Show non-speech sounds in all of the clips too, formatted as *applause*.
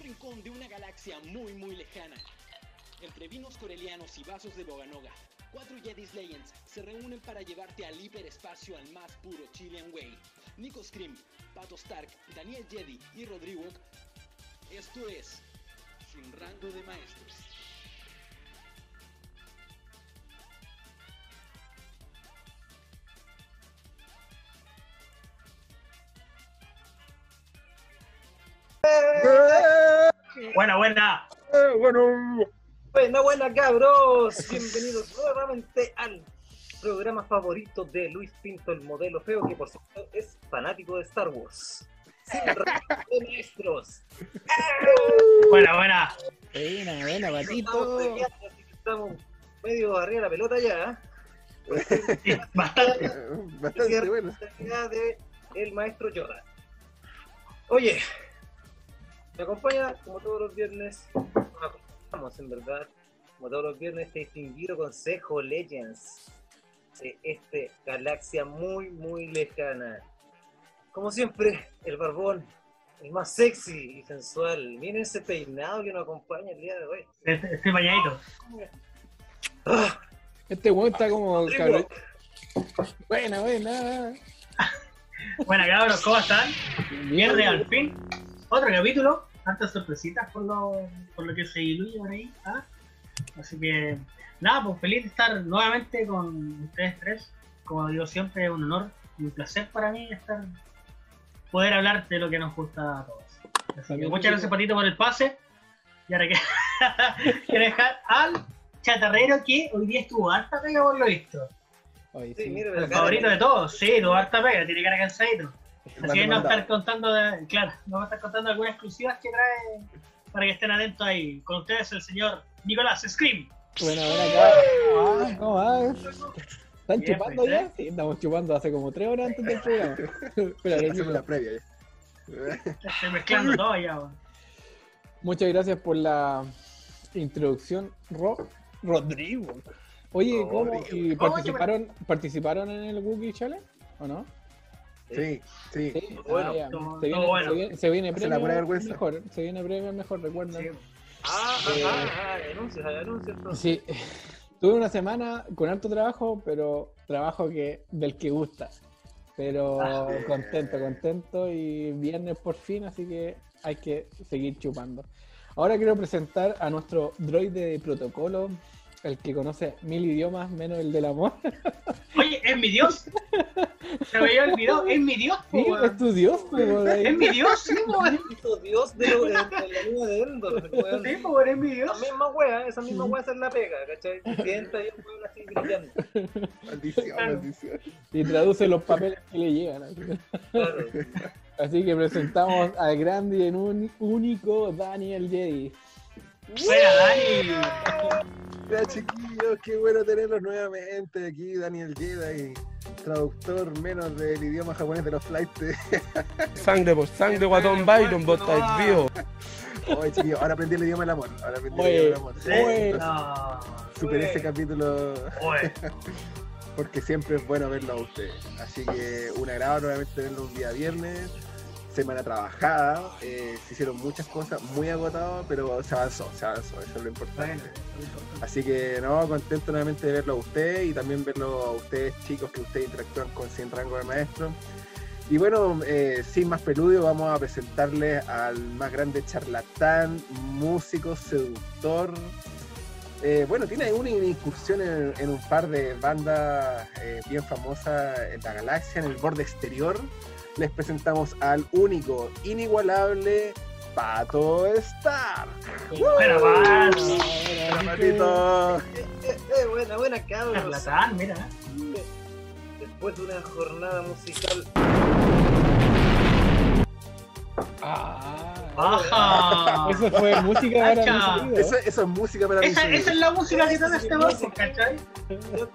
rincón de una galaxia muy muy lejana. Entre vinos corelianos y vasos de Boganoga, cuatro Jedis Legends se reúnen para llevarte al hiperespacio al más puro Chilean Way. Nico Scream, Pato Stark, Daniel Jedi y Rodrigo. Esto es Sin Rango de Maestros. Buena, buena. bueno. Buena, buena cabros, bienvenidos nuevamente al programa favorito de Luis Pinto, el modelo feo, que por cierto es fanático de Star Wars. Sin *laughs* de maestros. Buena, buena. Buena, buena, patito. peleando, así que estamos medio arriba de la pelota ya. Sí, bastante. *laughs* Bastante bueno. La de el maestro Yoda. Oye, me acompaña como todos los viernes, nos acompañamos en verdad, como todos los viernes, este distinguido consejo Legends de este galaxia muy, muy lejana. Como siempre, el barbón, el más sexy y sensual. Miren ese peinado que nos acompaña el día de hoy. Este- Estoy bañadito. ¡Ah! Este weón está como Rodrigo, cabrón. Buena, buena. *laughs* Buena, cabros, ¿cómo están? Viernes al fin. Otro capítulo. Tantas sorpresitas por lo, por lo que se diluye por ahí. ¿ah? Así que, nada, pues feliz de estar nuevamente con ustedes tres. Como digo siempre, es un honor y un placer para mí estar poder hablar de lo que nos gusta a todos. Así que También muchas gracias, Patito, por el pase. Y ahora que *laughs* quiero dejar al chatarrero que hoy día estuvo harta pega por lo visto. Sí, sí. El favorito de todos, sí, tuvo harta pega, tiene cara cansadito. Así que nos va a mandado. estar contando, de- claro, nos va a estar contando algunas exclusivas que trae para que estén atentos ahí. Con ustedes el señor Nicolás Scream. Buena, buena, cabrón. ¿Cómo va? ¿Están Bien, chupando pues, ya? ¿eh? Sí, estamos chupando hace como tres horas antes del programa. *laughs* Rodrigo. la previa ya. Estoy mezclando todo ya. Muchas gracias por la introducción, Ro Rodrigo. Oye, ¿cómo? Rodrigo. ¿Y ¿Cómo participaron, participaron en el Wookiee Challenge? ¿O no? Sí, sí. Sí, Bueno, ah, ya. todo- se, viene, bueno. se viene, se viene premio la pura vergüenza. mejor. Se viene premio mejor, recuerda. Sí. Ah, ah, ah, ah, hay anuncios, hay anuncios. entonces. Sí, *laughs* tuve una semana con alto trabajo, pero trabajo que del que gusta. Pero Ah, contento, contento y viernes por fin, así que hay que seguir chupando. Ahora quiero presentar a nuestro droide de protocolo, el que conoce mil idiomas menos el del amor. Oye, es mi dios. Se me había olvidado, es mi dios, po, Sí, weón. es tu dios, po. Es mi dios, sí, po, weón. Bendito Dios de, de, de la línea de Endor, weón. Sí, po, es mi Esa dios. misma wea, esa misma wea es la pega, ¿cachai? Te sientas y el weón así brillando. Maldición, Claro. maldición. Y traduce los papeles que le llegan. así. Claro. *laughs* Así que presentamos al grande y en un único Daniel Jedi. Buena, Dani. Hola chiquillos, qué bueno tenerlos nuevamente aquí, Daniel Jedi, traductor menos del idioma japonés de los flights. *laughs* Sangre por sangre, guatón Byron, vos estáis vivos. Oye chiquillos, ahora aprendí el idioma del amor, ahora aprendí Oye, el idioma del amor. No. Superé ese capítulo Oye, *laughs* porque siempre es bueno verlo a ustedes. Así que un agrado nuevamente tenerlo un día viernes, semana trabajada, eh, se hicieron muchas cosas, muy agotado, pero se avanzó, se avanzó, eso es lo importante. Así que no, contento nuevamente de verlo a usted y también verlo a ustedes chicos que ustedes interactúan con Sin Rango de Maestro. Y bueno, eh, sin más preludio, vamos a presentarles al más grande charlatán, músico, seductor. Eh, bueno, tiene una incursión en, en un par de bandas bien famosas en la galaxia, en el borde exterior. Les presentamos al único, inigualable Pato Star. Buena, Pato. Hola, Patito. Eh, eh, buena, buena, cabros. Mira. Después de una jornada musical. Ah, Baja. *laughs* eso fue música para Cacha. mi eso es música para Esa, mis esa es la música que está este barco, ¿cachai? Después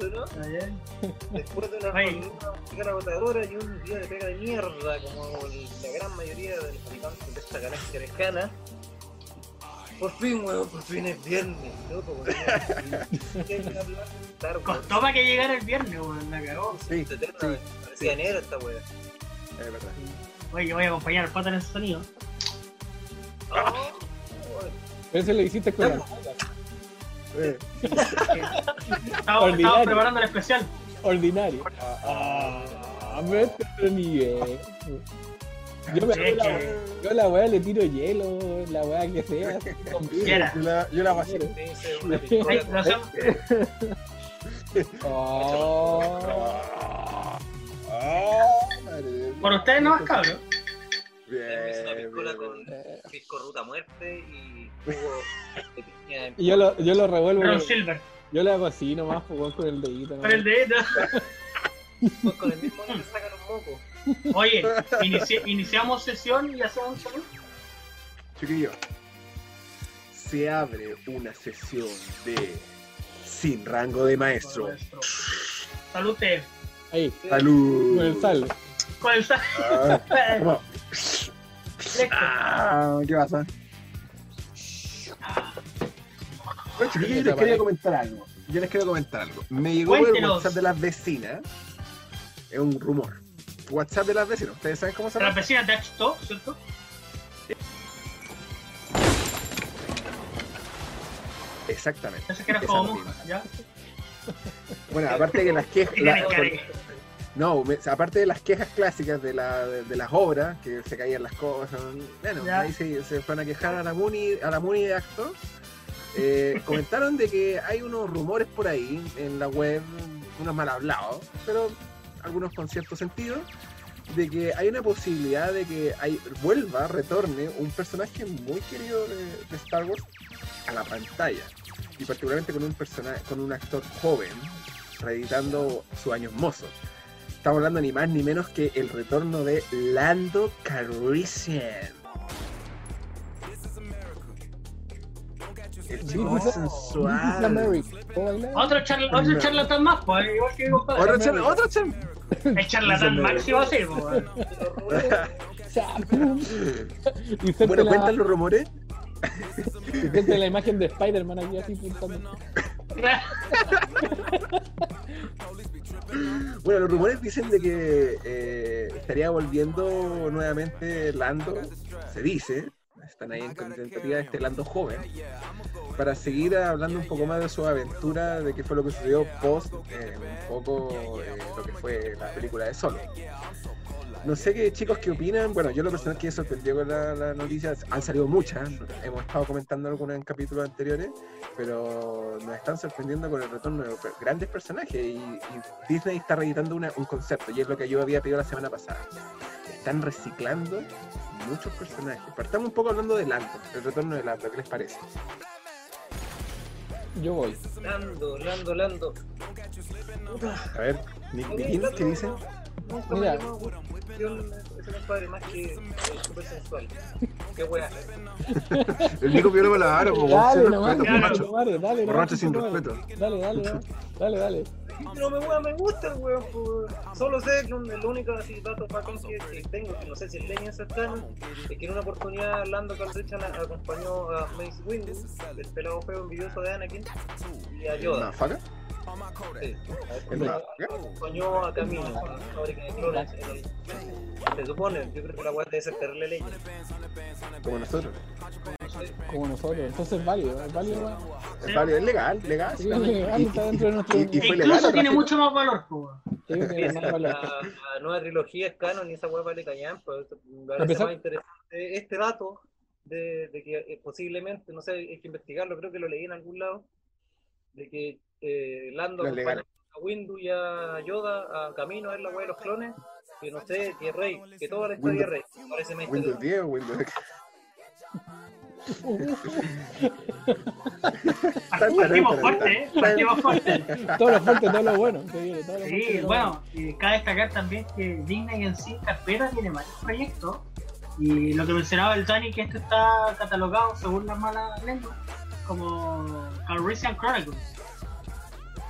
de una musical agotadora y un día de pega de mierda, como la gran mayoría de los habitantes de esta galaxia lejana. Por fin, weón, por fin es viernes, loco, weón. *laughs* Costó para que llegara el viernes, weón, la cagó. Sí, sí, Parecía enero esta es verdad. Oye, yo voy a acompañar al pato en ese sonido. Oh, eso lo hiciste con la *laughs* Ordinario. preparando el especial. ordinario. Ah, me otro nivel. Yo, me, es la, yo a la weá le tiro hielo, la weá que sea. yo la, yo la hacemos. *laughs* Oh. Ah. Por ustedes no más cabrón. Una piscola bien, con pisco ruta muerte y jugo de piña en *laughs* Y yo lo, yo lo revuelvo. Ron Silver. Yo le hago así nomás, pues, con el dedito. Con el dedito. Pues con el mismo que sacan mocos. Oye, inici- iniciamos sesión y hacemos un saludo. Chiquillo, se abre una sesión de Sin Rango de Maestro. Salud eh, Ahí, Salud. con el sal. con el sal. Ah, *laughs* Ah, ¿Qué pasa? Bueno, chiquillos, yo les quería comentar algo. Yo les quiero comentar algo. Me llegó el. WhatsApp de las vecinas. Es un rumor. WhatsApp de las vecinas. ¿Ustedes saben cómo se De las llama? vecinas de H2, ¿cierto? Exactamente. Pensé que era Esa como misma. monja, ¿ya? Bueno, aparte de que las quejas. *laughs* La- No, me- aparte de las quejas clásicas de, la, de, de las obras, que se caían las cosas, bueno, ahí se, se fueron a quejar a la Muni, a la Muni de Acto. Eh, *laughs* comentaron de que hay unos rumores por ahí en la web, unos mal hablados, pero algunos con cierto sentido, de que hay una posibilidad de que hay, vuelva, retorne un personaje muy querido de, de Star Wars a la pantalla. Y particularmente con un personaje, con un actor joven, reeditando sus años mozos. Estamos hablando ni más ni menos que el retorno de Lando Calrissian. El chico is sensual. Otro, charla- otro charlatán más, pues, igual que. Otro chan, otro chan. El charlatán máximo así, pues. *laughs* Bueno, la, cuentan los rumores. *laughs* y suelta la imagen de Spider-Man aquí así pintando. Bueno, los rumores dicen de que eh, estaría volviendo nuevamente Lando, se dice, están ahí en tentativa este Lando joven, para seguir hablando un poco más de su aventura, de qué fue lo que sucedió post eh, un poco eh, lo que fue la película de Solo. No sé qué chicos qué opinan, bueno, yo lo personal que sorprendió con la, la noticia, han salido muchas, hemos estado comentando algunas en capítulos anteriores, pero nos están sorprendiendo con el retorno de grandes personajes y, y Disney está reeditando una- un concepto y es lo que yo había pedido la semana pasada. Están reciclando muchos personajes. Partamos un poco hablando de Lando, el retorno de Lando, ¿qué les parece? Yo voy. Lando, Lando, Lando. A ver, Nick ¿qué me Mira. Atención ese compadre más que súper sensual. Qué wea. *laughs* El Nico Piolo me la aro, como Dale, sin nomás, respeto, dale, borracho. dale, dale, Borracho sin respeto. Dale, dale, dale, dale, dale. No me, wea, me gusta el weón. Solo sé que un- el único así dato bacán que, que tengo, que no sé si es leña cercano, es que en una oportunidad Lando Calrissian a- acompañó a Mace Windu, el pelado feo envidioso de Anakin, y a Yoda. ¿Mafaca? Sí. Acompañó a Camino, a la fábrica de clones. Se supone, yo creo que la weá debe ser terrible leña. Como nosotros. Como nosotros. Entonces es válido, es válido. Es válido, es legal, legal. Sí, es legal, Y- está dentro de nuestro. y- y fue legal, Incluso ¿o tiene mucho más valor. Sí, tiene más valor. La, la nueva trilogía es canon y esa weá vale callan, pues me parece pesar- más interesante este dato de, de que eh, posiblemente, no sé, hay que investigarlo, creo que lo leí en algún lado, de que eh, Lando a Windu y a Yoda a camino a ver la weá de los clones, que no sé, que es rey, que toda la historia es rey, me parece más Windows interesante. 10 o Windows X. Partimos fuerte, ¿eh? Partimos fuerte. *laughs* Todo lo fuerte, todo lo bueno. viene, todo lo Sí, todo bueno, y cabe destacar también que Disney en sí, carpeta, tiene varios proyectos. Y lo que mencionaba el Dani, que esto está catalogado, según las malas lenguas, como Calrissian Chronicles.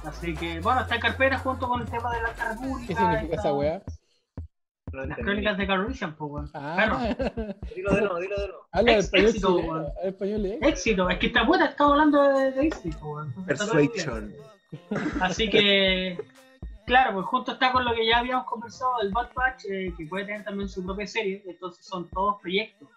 Así que, bueno, está en carpeta junto con el tema de la República. ¿Qué significa esa weá? Las crónicas de Calrissian, pues, weón. Ah, Bueno, Dilo de nuevo, dilo de nuevo. habla Ex- éxito, weón. español de éxito, es que está buena, estamos hablando de, de pues, weón. Persuasion. Así que, claro, pues junto está con lo que ya habíamos conversado, el Bad Batch, eh, que puede tener también su propia serie, entonces son todos proyectos.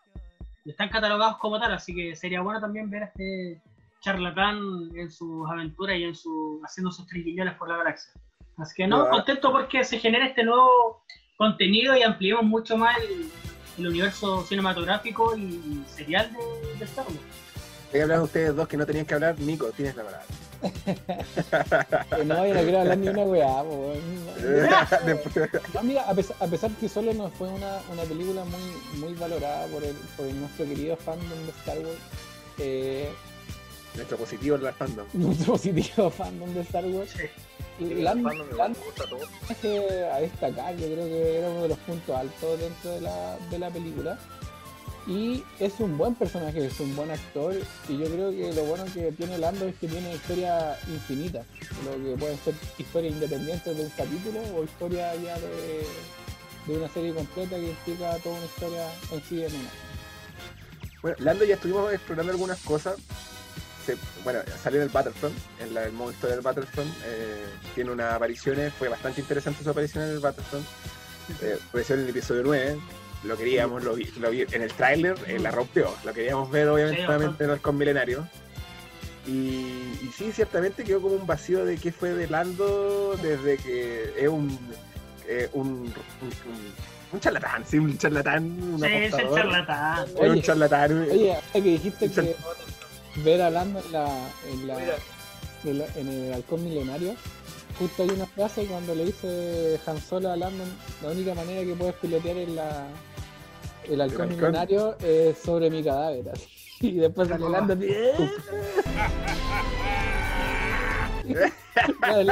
están catalogados como tal, así que sería bueno también ver este charlatán en sus aventuras y en su haciendo sus triquiñones por la galaxia. Así que no, contento porque se genera este nuevo contenido y ampliemos mucho más el, el universo cinematográfico y, y serial de, de Star Wars. Ahí hablan ustedes dos que no tenían que hablar. Nico, tienes la palabra. *laughs* No, yo no quiero hablar ni una weá, *laughs* No, mira, a pesar, a pesar que solo no fue una, una película muy, muy valorada por, el, por nuestro querido fandom de Star Wars, eh, Nuestro positivo en la fandom. *laughs* nuestro positivo fandom de Star Wars, me gusta todo. personaje a destacar, yo creo que era uno de los puntos altos dentro de la, de la película. Y es un buen personaje, es un buen actor. Y yo creo que lo bueno que tiene Lando es que tiene historia infinita. Lo que pueden ser historias independientes de un capítulo o historia ya de, de una serie completa que implica toda una historia en sí en una. Bueno, Lando ya estuvimos explorando algunas cosas. Se- bueno, salió en el Battlefront, en la- el modo historia del Battlefront. eh, tiene unas apariciones, fue bastante interesante su aparición en el Battlefront. Eh, apareció en el episodio 9, lo queríamos, lo vi, lo vi en el tráiler, eh, la rompió. Lo queríamos ver, obviamente, Sí, nuevamente en el con Milenario. Y, y sí, ciertamente quedó como un vacío de qué fue de Lando desde que es un, eh, un, un, un- un charlatán, sí, un charlatán, un Sí, es el charlatán. Es un charlatán. Oye, que dijiste Un char- que ver a Lando en, la, en, la, en, la- en el halcón milenario, justo hay una frase cuando le dice Han Solo a Lando, la única manera que puedes pilotear en la, el halcón milenario es sobre mi cadáver. así. *laughs* Y después sale Lando así, *laughs* "Eh". *laughs*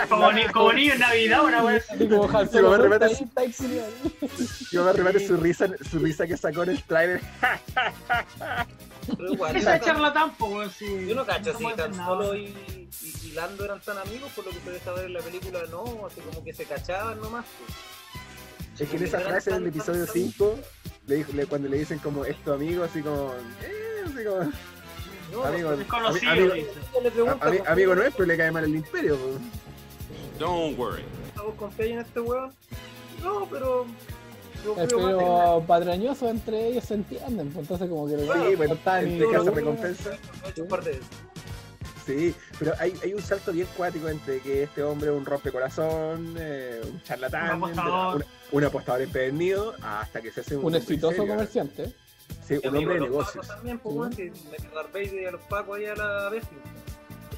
Como, ni- como niño en Navidad, una wea así. Así como Han Sí, como Solo, de repente "Ahí está, ahí está". Yo me remate su risa, su risa que sacó en el trailer. igual, Ese es charlatán, po, weón, sí. Yo no cacho No si tan solo y, y, y Lando eran tan amigos, por lo que se deja ver en la película, no, así como que se cachaban nomás. pues. Es que en esa frase del episodio 5, le dijo, le- cuando le dicen como es tu amigo, así como, eh, así como, No, amigo, Es conocido, amigo, no es, pero le cae mal el imperio. pues. Don't worry. ¿Vos confiáis en este weón? No, pero... Pero patrañoso entre ellos se entienden, pues entonces como que Sí, pues, ni- en casa no, recompensa. Sí, pero hay, hay un salto bien cuático entre que este hombre es un rompecorazón, eh, un charlatán, Un apostador. un, un apostador empedernido, hasta que se hace un, un exitoso comerciante. Sí, un hombre de negocios, También, pues, Sí. a Darth Vader y a los pacos ahí a la bestia.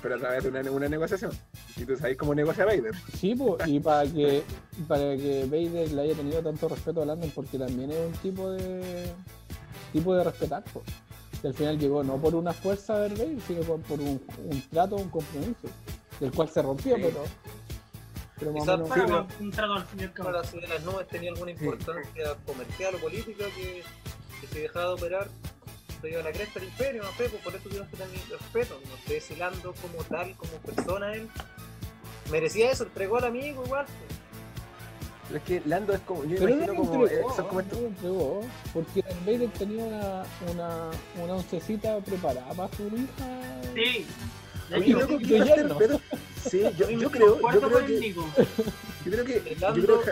pero a través de una, una negociación. Y tú sabes cómo negocia Vader. Sí, po, y *laughs* para que para que Vader le haya tenido tanto respeto a Landon porque también es un tipo de tipo de respetar, po. Que al final llegó no por una fuerza de Vader, sino por, por un, un trato, un compromiso, del cual se rompió, Sí. pero pero Quizás menos Para, un trato al fin y al cabo. Para subir las nubes tenía alguna importancia comercial o política que, que se dejaba de operar se iba a la cresta del imperio, no sé, pues por eso tuvieron que tener respeto. No sé si Lando como tal, como persona él, merecía eso, entregó al amigo igual. pues. Pero es que Lando es como, yo Pero no imagino lo como, eh, entregó, son como no estos lo entregó, porque Darth Vader tenía una, una, una oncecita preparada para su hija. Sí. Pero- Sí, yo, yo creo, yo creo que, yo creo que, Eh, yo Lando, creo que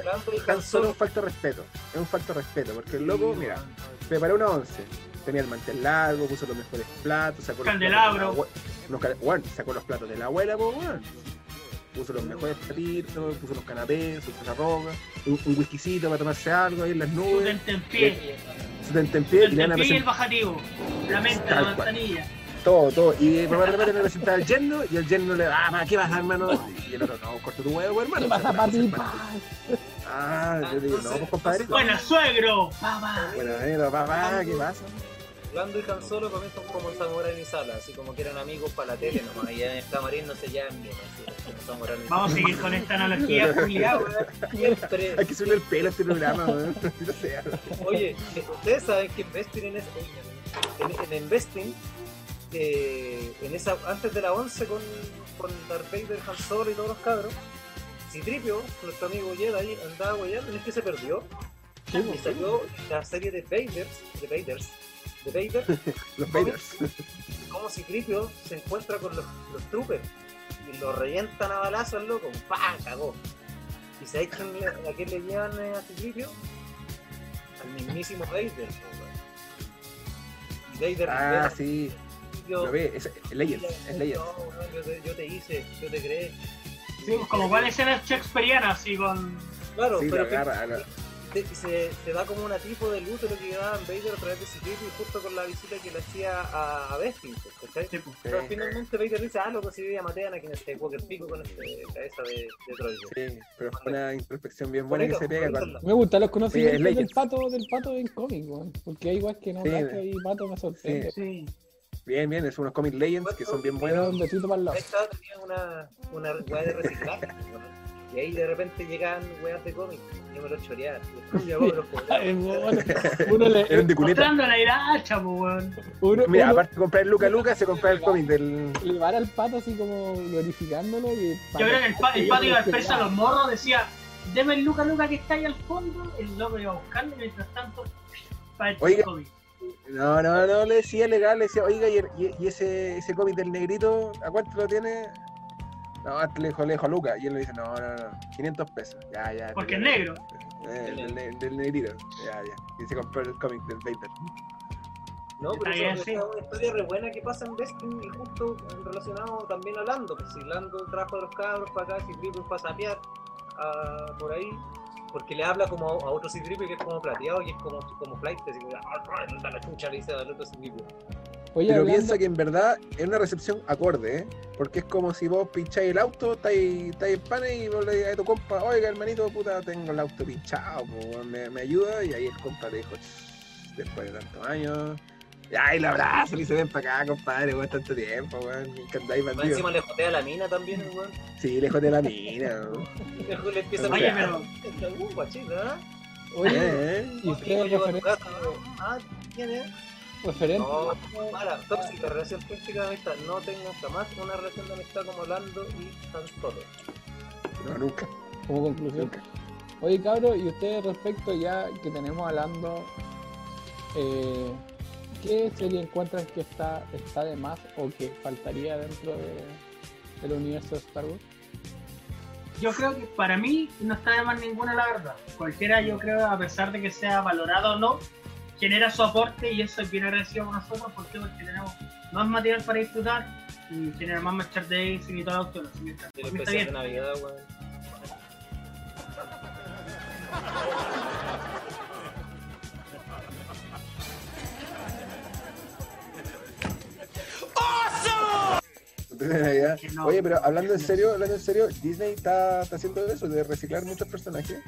Han Solo es Solo un de respeto. Es un de respeto, porque el loco, mira, preparó una once. Tenía el mantel largo, puso los mejores platos, sacó los Candelabro. platos de la abue- unos ca- bueno, sacó los platos de la abuela, pues, bueno. Puso los mejores platitos, puso los canapés, puso la roca, un, un whiskycito para tomarse algo ahí en las Su nubes, tentempié. su tentempié, y tentempié y el bajativo. La menta, la manzanilla. todo, todo. Y probablemente le presentaba al yerno, y el yerno le ah, ¿qué vas a dar, hermano? Y el otro, no, corta tu huevo, hermano. ¿Qué pasa, papi? Ah, yo digo, no, pues compadre. Buena suegro. Papá. Bueno, eh, papá, ¿qué pasa? Lando y Han Solo comienzan como Samurai y Sala, así como que eran amigos para la tele nomás, y ya en el camarín no se llevan bien, Vamos a seguir con esta analogía. Siempre. Hay que subirle el pelo a este programa, weón. *laughs* Oye, eh, ustedes saben que Investing en, ese- en, en Investing, eh, en esa, antes de la 11 con, con Darth Vader, Han Solo y todos los cabros, Citripio, nuestro amigo Jedi, andaba guayando, es que se perdió y salió la serie de Vaders, de Vaders, de Vader, *laughs* Los Vaders. como Citripio se encuentra con los, los troopers y lo revientan a balazos al loco, ¡pah! cagó. ¿Y sabéis a quién le llevan eh, a Citripio? Al mismísimo Vader. Ah, sí, yo- lo ve, es, es Legends, es Legends. No, weón, yo, te, yo te hice, yo te creé. Sí, pues, como cuál escena shakespeariana, así con. Claro, Sí, lo pero agarra, te- se, se da como una tipo del útero que llevaba Vader a través de clip y justo con la visita que le hacía a, a Bespin, pues, ¿cachai? Sí, pues. Pero Sí. finalmente Vader dice, ah, loco, si ya maté a Anakin este Walker Pico con este cabeza de, de droide. Sí, pero fue una introspección bien buena que se pega cuando... Me gustan los conocimientos Sí, del pato del pato en cómic. Porque hay igual que no Sí. y pato me sorprende. Sí. Bien, bien, es unos comic Legends que son bien buenos. un besito para el lado. Estaba, tenía una, una weá de reciclaje, ¿no? Y ahí de repente llegan weas de cómic, yo me lo choreaba. *laughs* uno le, de cuneta. Mostrando la iracha, pues, weón. Mira, uno aparte de comprar el Luca Luca, se compra el cómic del... le va al pato así como glorificándolo y el Yo creo que el, pa- el Yo pato iba a a los morros, decía, deme el Luca Luca que está ahí al fondo, el loco iba a buscarlo y mientras tanto, para el Oiga. cómic. No, no, no, le decía legal, le decía, oiga, y, y- y ese, ese cómic del negrito, ¿a cuánto lo tiene? No, le dijo, le dijo a Luca, y él le dice, no, no, no, 500 pesos, ya, ya. Porque es negro. Eh, del, ne- del negrito, ya, ya. Y se compró el cómic del Vader. No, pero Está eso, es una historia re buena que pasa en Destiny y justo relacionado también a Lando. Pues si Lando trajo a los cabros para acá, si Triple pasa a sapear ah, por ahí, porque le habla como a otro Citripe que es como plateado y es como, como flight, así como, ah, anda la chucha, le dice al otro Citripe. Oye, Pero hablando- piensa que en verdad es una recepción acorde, ¿eh? Porque es como si vos pincháis el auto, estáis en pana y vos le digas a tu compa, oiga hermanito, puta, tengo el auto pinchado, po, me, me ayuda, y ahí el compa le dijo, "Ch, después de tantos años, ya, y lo abraza, y dice, ven para acá, compadre, weón, tanto tiempo, weón, bandido. encima le jotea a la mina también, el weón. Sí, lejos de la mina, weón. Y *laughs* le empieza a Oye, pero guachita, ¿eh? Oye, Eh, y Oye, ustedes llego a tu referen- casa, Ah, ¿quién es? referente No, mala, tóxica, relación tóxica de amistad. No tengo jamás una relación de amistad como Lando y Han Solo. no, nunca, como conclusión. nunca. Oye, cabros, y ustedes respecto ya que tenemos hablando, eh, ¿qué serie encuentran que está, está de más o que faltaría dentro de, del universo de Star Wars? yo creo que para mí no está de más ninguna, la verdad. Cualquiera, yo creo, a pesar de que sea valorado o no, genera su aporte y eso es bien agradecido con nosotros porque, porque tenemos más material para disfrutar y genera más merchandising y todo el auto. Así que está, por de. Navidad, weón. No. Oye, pero hablando en serio, hablando en serio, Disney está, está haciendo eso, de reciclar muchos personajes.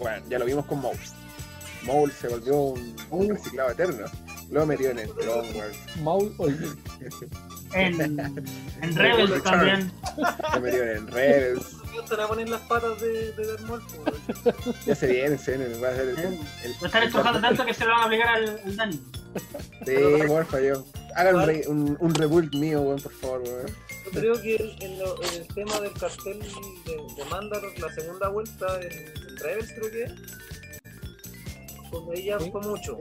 Bueno, ya lo vimos con Maul. Maul se volvió un, un reciclado eterno. Lo metió en el Clone Wars, Maul. En, *laughs* en Rebels también. lo metió en Rebels. ¿Qué están a poner las patas de, de Darth Maul, weón? Ya se viene, se viene, va a ser el, el, el- Lo están estrujando tanto que se lo van a aplicar al, al Dani. Sí, porfa, yo. Hagan un, re- un, un rebuild mío, weón, por favor, weón. Yo creo que en, lo- en el tema del cartel de, de Mandalor, la segunda vuelta en, en Rebels, creo que es, pues ahí ya Sí. fue mucho.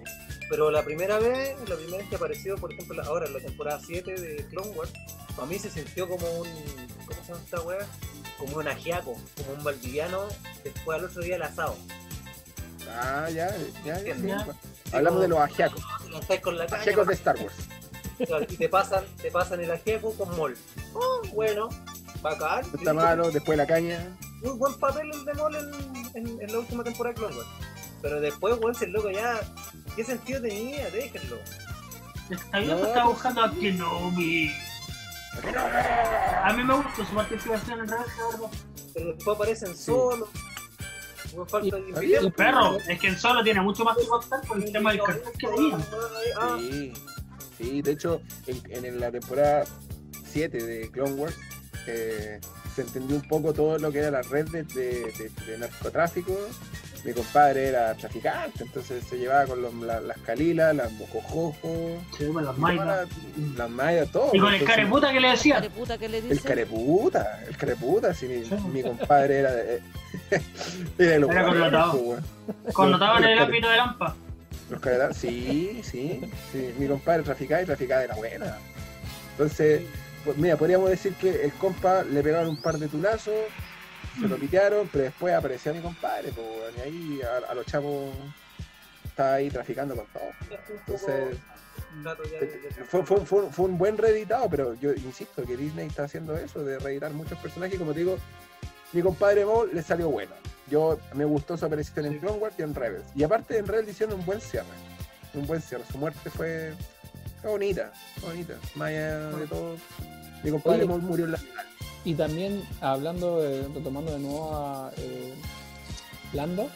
Pero la primera vez, la primera vez que apareció, por ejemplo, ahora en la temporada 7 de Clone Wars, a mí se sintió como un. ¿Cómo se llama esta weá? Como un ajiaco, como un valdiviano después al otro día el asado. Ah, ya, ya, ya. Hablamos de los ajiacos. Con la caña, Ajiacos de Star Wars. Y te pasan, te pasan el ajiaco con mol. Oh, bueno, bacán. Está malo, después la caña. Muy buen papel el de mol en, en, en la última temporada de Clone Wars. Pero después, weón, si el loco ya. ¿Qué sentido tenía? Déjenlo. Está bien, No, pues, está pues- buscando a Kenobi. A mí me gusta su participación en verdad. Pero después aparecen solos. No falta Y- invitar. y- Perro, es que en solo tiene mucho más que contar por el tema del cartel que tenía. Ah, Sí, sí, de hecho, en, en la temporada 7 de Clone Wars eh, se entendió un poco todo lo que era la red de, de- de- de narcotráfico. Mi compadre era traficante, entonces se llevaba con los- la- las calilas, las ven las todas las mayas, todo. Y con el careputa que le decía. careputa que le dice. El careputa, el careputa, si mi, Sí. mi compadre era de. *laughs* era el Era connotado. pues. Connotado en el ámbito de Lampa. Los caretados, sí, sí, sí. Mi compadre traficaba y traficaba de la buena. Entonces, pues mira, podríamos decir que el compa le pegaron un par de tulazos, se lo pitearon, pero después aparecía mi compadre, pues, y ahí a, a los chavos estaba ahí traficando con todo. Entonces, de- Fue, fue- fue- fue un buen reeditado, pero yo insisto que Disney está haciendo eso, de reeditar muchos personajes y como te digo, mi compadre Maul le salió bueno. Yo me gustó su aparición en Clone Wars y en Rebels. Y aparte en Rebels hicieron un buen cierre. Un buen cierre. Su muerte fue, fue bonita, bonita. Allá de todo. Mi compadre Oye. Murió en la Y también hablando, de, retomando de nuevo a eh, Lando,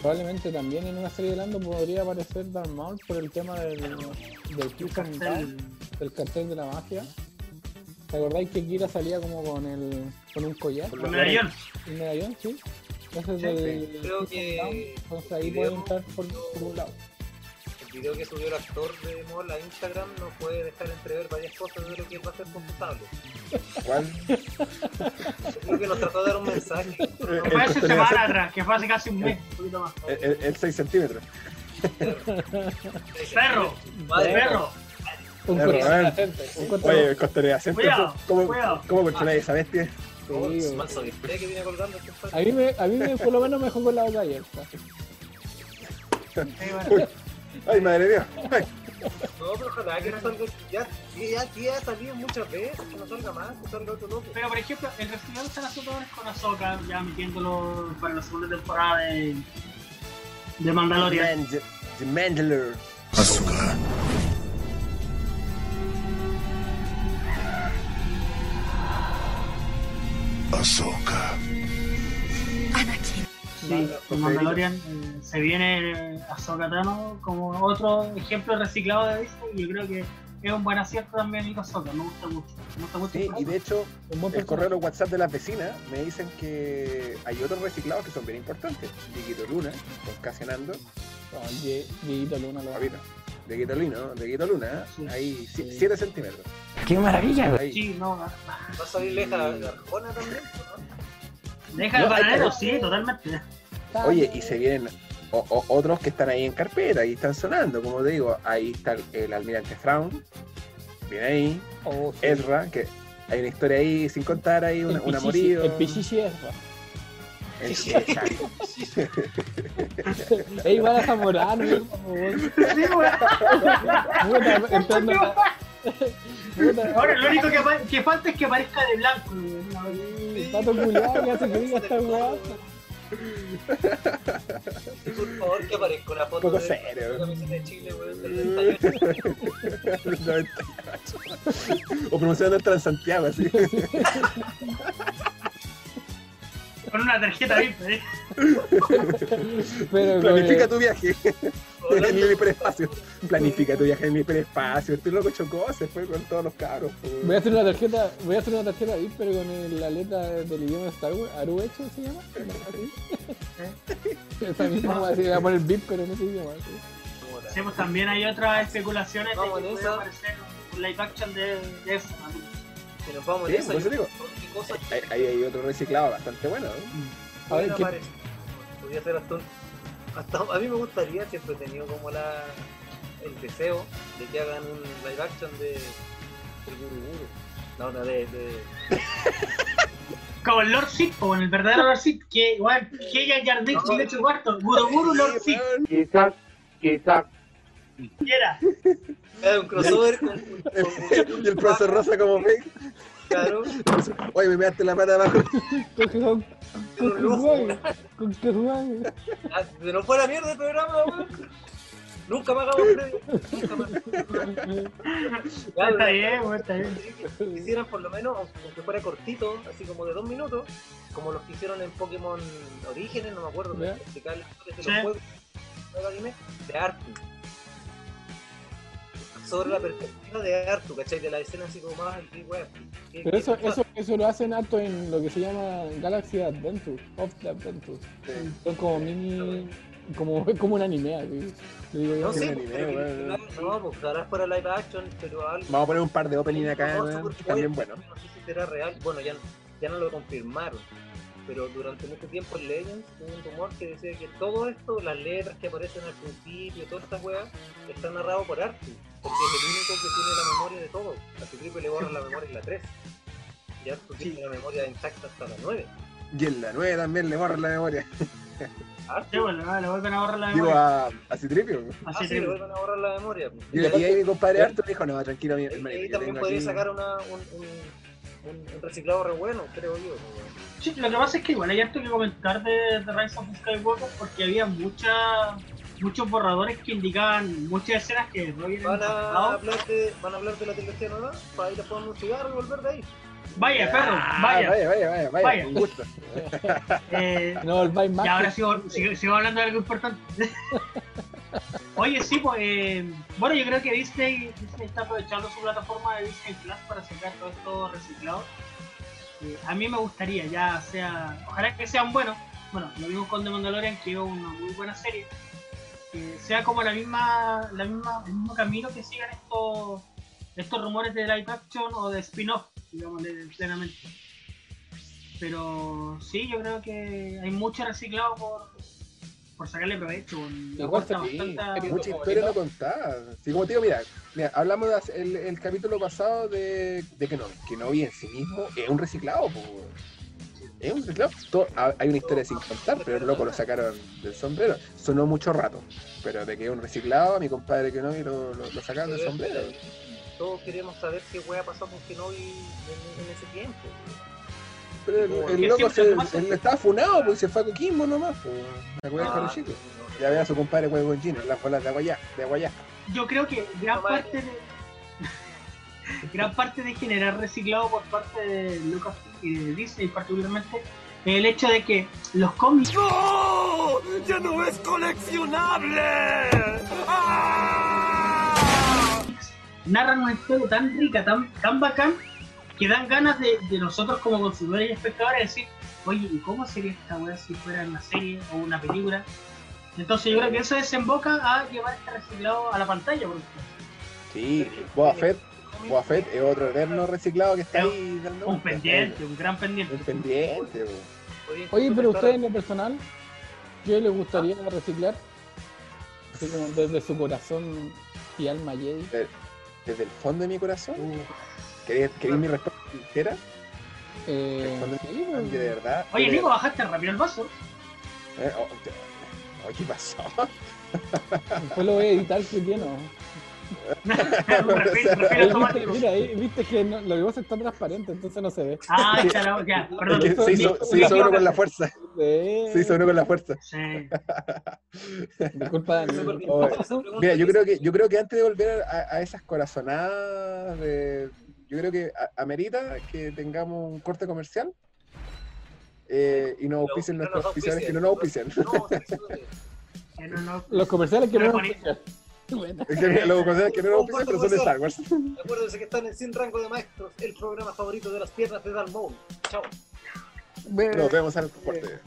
probablemente también en una serie de Lando podría aparecer Darth Maul por el tema del, del Cartel. del cartel de la magia. ¿Te acordáis que Kira salía como con el con un collar? Con la- medallón. ¿Un medallón? Sí. Ese es Sí, del Creo que Entonces ahí video- puede entrar por, por un lado. el video que subió el actor de Maul a Instagram nos puede dejar entrever varias cosas de lo que va a su sable. ¿Cuál? Yo creo que nos trató de dar un mensaje. El, Fue hace semana atrás, que fue hace casi un mes, un poquito más. el- el- el 6 centímetros. Perro, Madre, perro. Un un Oye, Cuidado, ¿Cómo, cuidado. ¿Cómo controláis esa bestia? Oh, Sí, es que viene colgando este. A mí, me, a mí me, por lo menos me dejó con la boca abierta. Ay, madre mía. Ay. No, pero ojalá que no salga. Ya, ya, ya ha salido muchas veces, que no salga más, que salga otro loco. Pero por ejemplo, el recital están haciendo con Ahsoka, ya metiéndolo para la segunda temporada de, de Mandalorian. Mand- The Mandalore. Sí, con Mandalorian eh, se viene Ahsoka Tano como otro ejemplo reciclado de Disney y yo creo que es un buen acierto también a Ahsoka, me gusta mucho. Me gusta mucho. Sí, y de hecho, Un buen el correo WhatsApp de las vecinas me dicen que hay otros reciclados que son bien importantes. Dieguito Luna, con Casionando, No, Die- Dieguito Luna lo Papito. Dieguito Luna, Dieguito Luna, Sí. ahí Sí. 7 centímetros. ¡Qué maravilla! Ahí. Sí, no, ¿Va a salir leja la Arjona también? ¿no? deja el bananero, sí, totalmente. Oye, y se vienen o- o- otros que están ahí en carpeta y están sonando, como te digo, ahí está el, el almirante Thrawn, viene ahí, Oh, sí. Ezra, que hay una historia ahí sin contar, ahí una, el un amorío. El Pichichi Ezra. El- exacto. Ey, van a Zamorano. Sí, Ahora lo único que, que falta es que aparezca de blanco. pato culiado que hace que diga esta. Por favor, que aparezca una foto Poco de serio. la camiseta de Chile, weón, del 98. El 98. o promocionando el Transantiago, así. Con una tarjeta VIP, ¿eh? Pero Planifica tu viaje en el hiperespacio. *laughs* Planifica tu viaje en el hiperespacio. Este loco chocó, se fue con todos los cabros. Voy a hacer una tarjeta, voy a hacer una tarjeta VIP, pero con el- la letra del idioma de Star Wars, Aruecho se llama, ¿Así? *laughs* Esa misma voy a decir, voy a poner VIP, pero en ese idioma. ¿sí? Pues también hay otras especulaciones de que puede aparecer un live action de, de eso. Nos vamos Sí, eso yo- digo. ¿qué cosa Ahí ahí hay otro reciclado bastante bueno. ¿no? A ver, ¿qué-? Podría ser hasta un. Hasta, a mí me gustaría, siempre he tenido como la, el deseo de que hagan un live action de. del Guru Guru. No, no, de. de Como el Lord Sith, o en el verdadero Lord Sith, que igual, que ya Jar Binks No. le hecho cuarto. Guru Guru Lord Sith, Quizás, quizás. quiera. era un crossover con. Y el profesor Rosa como ve. Claro, Oye, me measte la pata abajo. Con que un con que juegue. Ah, De no fuera mierda el programa, weón. Nunca me hagamos. Nunca más. Ya, Está bien, güey, está bien. que hicieran por lo menos, aunque fuera cortito, así como de dos minutos, como los que hicieron en Pokémon Orígenes, no me acuerdo, de explicar las historias de los juegos del anime, de. Sobre la perspectiva de Artu, ¿cachai? De la escena así como más. ¿qué- Pero eso, eso, eso lo hacen harto en lo que se llama Galaxy Adventure, of the Adventure. Son como mini, como, es *laughs* como un anime, así. Le digo yo. No sé, un pues, anime, pero weón. no, pues fuera live action, pero algo. Vamos a poner un par de opening acá, No, también bueno, bueno. No sé si será real. Bueno, ya, ya no lo confirmaron. Pero durante mucho tiempo en Legends hubo un rumor que decía que todo esto, las letras que aparecen al principio, todas estas weas, está narrado por Artu. Porque es el único que tiene la memoria de todo. A su triple le borran la memoria en la 3. Y Artu tiene la memoria intacta hasta la 9. Y en la 9 también le borran la memoria. Ah, Sí, bueno, no, le vuelven a borrar la Digo, memoria. a, a Citripio. Ah, sí, le vuelven a borrar la memoria. Y, y ahí mi compadre Arthur dijo, no, tranquilo, mi Y hermano. ahí también podría aquí- sacar una, un, un, un, un reciclado re bueno, creo yo. Sí, lo que pasa es que igual hay harto que comentar de, de Rise of Skywalker porque había mucha, muchos borradores que indicaban muchas escenas que no habían ¿Van a, hablar de, ¿Van a hablar de la trilogía nueva? Para ir a poner un cigarro y volver de ahí. Vaya, perro, vaya. vaya, vaya, vaya, vaya, Vaya. con gusto. *laughs* Eh, No volváis más. y ahora sigo, sigo, sigo hablando de algo importante. *laughs* Oye, sí, pues, eh, bueno, yo creo que Disney, Disney está aprovechando su plataforma de Disney Plus para sacar todo esto reciclado. Eh, a mí me gustaría, ya sea, ojalá que sean buenos. Bueno, lo vimos con The Mandalorian, que es una muy buena serie. Que sea como la misma, la misma, el mismo camino que sigan estos, estos rumores de live action o de spin-off, digamos, plenamente. Pero sí, yo creo que hay mucho reciclado por, por sacarle provecho. Igual bastante-. Mucha historia no contada. Sí, como te digo, mira, mira hablamos de el, capítulo pasado de, de que no, que no en sí mismo es un reciclado, weón. Es un reciclado. Todo- ha- hay una historia sin contar, pero el loco lo sacaron del sombrero. Sonó mucho rato, pero de que es un reciclado, a mi compadre no lo, lo, lo sacaron del sombrero. Todos queríamos saber qué wea pasó con Kenobi en, en ese tiempo. Pero el, Porque el loco se, estaba funado, pues se fue a Coquimbo nomás, pues. ¿Te acuerdas, Ah, cabro chico? Ya ve a su compadre huevo con Gino, las bolas de aguayá, de aguayá. Yo creo que gran parte de *laughs* gran parte de generar reciclado por parte de Lucas y de Disney particularmente es el hecho de que los cómics ¡No! ¡Ya no es coleccionable! ¡Ah! narran una historia tan rica, tan, tan bacán, que dan ganas de, de nosotros como consumidores y espectadores decir, oye, ¿y cómo sería esta weá si fuera una serie o una película? Entonces yo creo que eso desemboca a llevar este reciclado a la pantalla, por ejemplo. Sí, Boba Fett, es otro eterno reciclado que está ahí dando Un pendiente, un gran pendiente. Un pendiente, po. Oye, pero ustedes en lo personal, ¿qué les gustaría reciclar? Así como desde su corazón y alma Jedi. Desde el fondo de mi corazón. ¿Queréis queréis mi respuesta sincera? Eh, sí, pues, Que de verdad. Oye, de Nico, bajaste rápido el vaso. eh, oh, te- oh, ¿Qué pasó? después lo voy a editar que lleno. *laughs* Viste, mira, ahí viste que no, lo que pasa está transparente, entonces no se ve. Ah, la ya, *laughs* perdón. Se hizo, se hizo uno con la fuerza. Sí. Se hizo uno con la fuerza. Sí. *laughs* Disculpa, Dani. Mira, yo creo que yo creo que antes de volver a, a esas corazonadas de, yo creo que a- amerita que tengamos un corte comercial eh, y nos auspicien no nuestros nos auspiciadores que no auspicien. nos auspician. No, no, no. Los comerciales que no nos escuchan. Bueno. Es que los comerciales que no nos auspician, pero son de Star. Wars. Acuérdense que están en Sin Rango de Maestros, el programa favorito de las piernas de Dan Maul. Chao. Nos vemos al corte.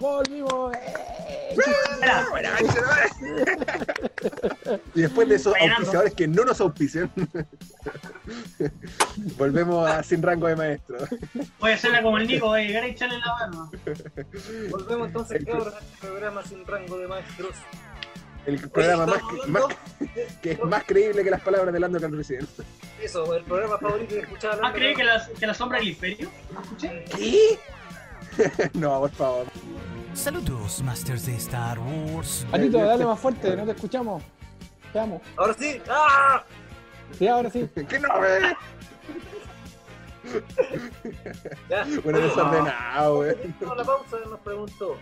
Volvimos. ¡eh! *laughs* Y después de esos Bailando. auspiciadores que no nos auspician, *laughs* volvemos a Sin Rango de Maestro. Voy a hacerla como el Nico, a llegar a echarle la mano. Volvemos entonces, cabros, a este programa Sin Rango de Maestros. El programa más, más- que es más creíble que las palabras de Lando Calrissian. Eso, el programa favorito de escuchar Ah, creí que la, que la sombra del imperio. ¿Escuché? ¿Qué? *laughs* no, por favor. Saludos, Masters de Star Wars. Patito, dale más fuerte, no te escuchamos. Te amo. Ahora sí. ¡Ah! Sí, ahora sí. *laughs* ¿Qué no. Bueno, desordenado, güey. A la pausa nos preguntó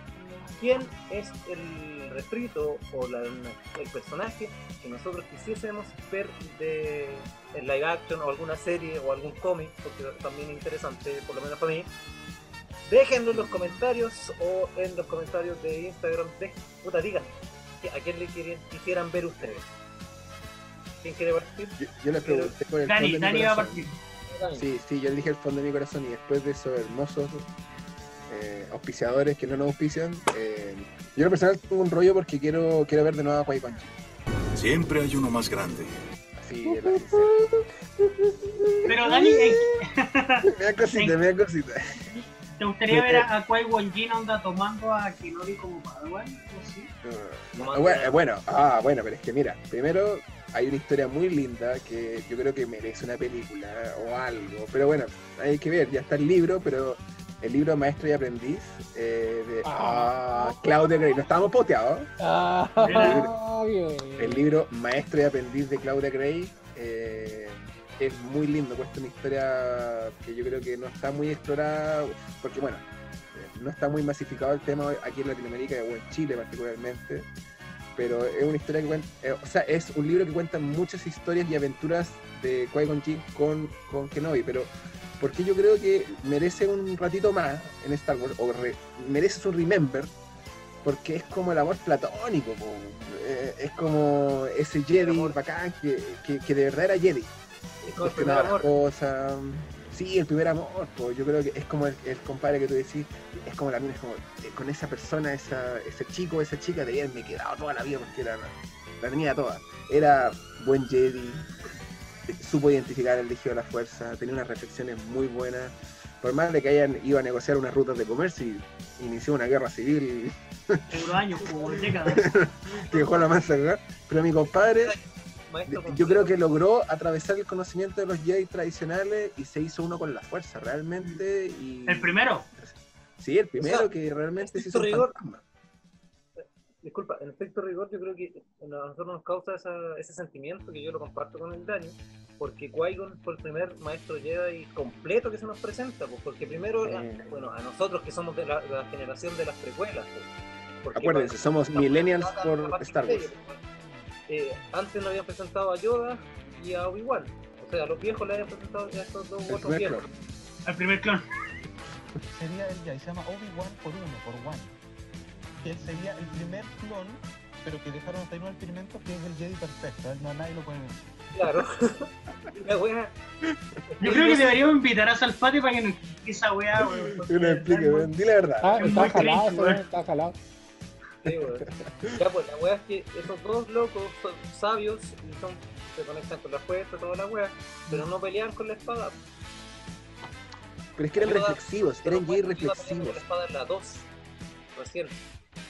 quién es el refrito o la- el personaje que nosotros quisiésemos ver de en live action o alguna serie o algún cómic, porque también es interesante, por lo menos para mí. Déjenlo en los comentarios o en los comentarios de Instagram. De, puta, digan a quién le quieren- quisieran ver ustedes. ¿Quién quiere partir? Yo, yo le pregunté por el fondo Dani, de mi Dani va a corazón. partir. Sí, sí, yo le dije el fondo de mi corazón y después de esos hermosos eh, auspiciadores que no nos auspician, eh, yo en lo personal tengo un rollo porque quiero, quiero ver de nuevo a Gon Jinn. Siempre hay uno más grande. Así, la. Pero Dani, eh, *laughs* Me da cosita, me da cosita. ¿Te gustaría ver a, a Qui-Gon Jinn onda tomando a Kenobi como Padawan? ¿O sí? Ah, bueno, bueno, ah, bueno, pero es que mira, primero hay una historia muy linda que yo creo que merece una película o algo, pero bueno, hay que ver, ya está el libro, pero el libro Maestro y Aprendiz eh, de ah, Claudia Gray, no estábamos poteados. Ah. *laughs* El libro Maestro y Aprendiz de Claudia Gray eh, es muy lindo, cuesta una historia que yo creo que no está muy explorada, porque bueno, eh, no está muy masificado el tema aquí en Latinoamérica o en Chile particularmente, pero es una historia que cuenta, eh, o sea, es un libro que cuenta muchas historias y aventuras de Qui-Gon Jinn con, con Kenobi, pero porque yo creo que merece un ratito más en Star Wars, o re- mereces un remember, porque es como el amor platónico, po. Eh, es como ese Jedi bacán que, que, que de verdad era Jedi, el primer amor. cosas. Sí, el primer amor, po. yo creo que es como el, el compadre que tú decís, es como la mina, es como eh, con esa persona, esa, ese chico, esa chica, de haberme quedado toda la vida porque era, la tenía toda. Era buen Jedi, supo identificar el legio de la fuerza, tenía unas reflexiones muy buenas. Por más de que hayan ido a negociar unas rutas de comercio y inició una guerra civil Seguro años, *laughs* como décadas. que dejó la mansa cagar, pero mi compadre Maestro yo creo que logró atravesar el conocimiento de los Jedi tradicionales y se hizo uno con la fuerza realmente y El primero. sí el primero O sea, que realmente en se hizo rigor- fantasma. Disculpa, en efecto rigor yo creo que a nosotros nos causa esa- ese sentimiento que yo lo comparto con el Dani, porque Qui-Gon fue el primer maestro Jedi completo que se nos presenta, pues, porque primero, Sí. bueno, a nosotros que somos de la, de la generación de las precuelas, pues, porque acuérdense somos millennials por Star Wars pues, eh, antes nos habían presentado a Yoda y a Obi-Wan, o sea, a los viejos le habían presentado a estos dos otros viejos. clon. El primer clon. sería el Jedi, se llama Obi-Wan por uno, por One. Que él sería el primer clon, pero que dejaron hasta ahí un experimento que es el Jedi perfecto. a él no nadie lo puede ver. Claro. *laughs* la wea. Yo creo que deberíamos invitar a Salpati para que nos explique esa weá, weón. Que nos explique, di la verdad Ah, Es está jalado, está jalado. Sí. Ya, pues la wea es que esos dos locos son sabios y son, se conectan con la fuerza, toda la wea, pero no pelean con la espada. pero es que eran Yoda- reflexivos eran Jedi reflexivos Con la espada en la 2, recién.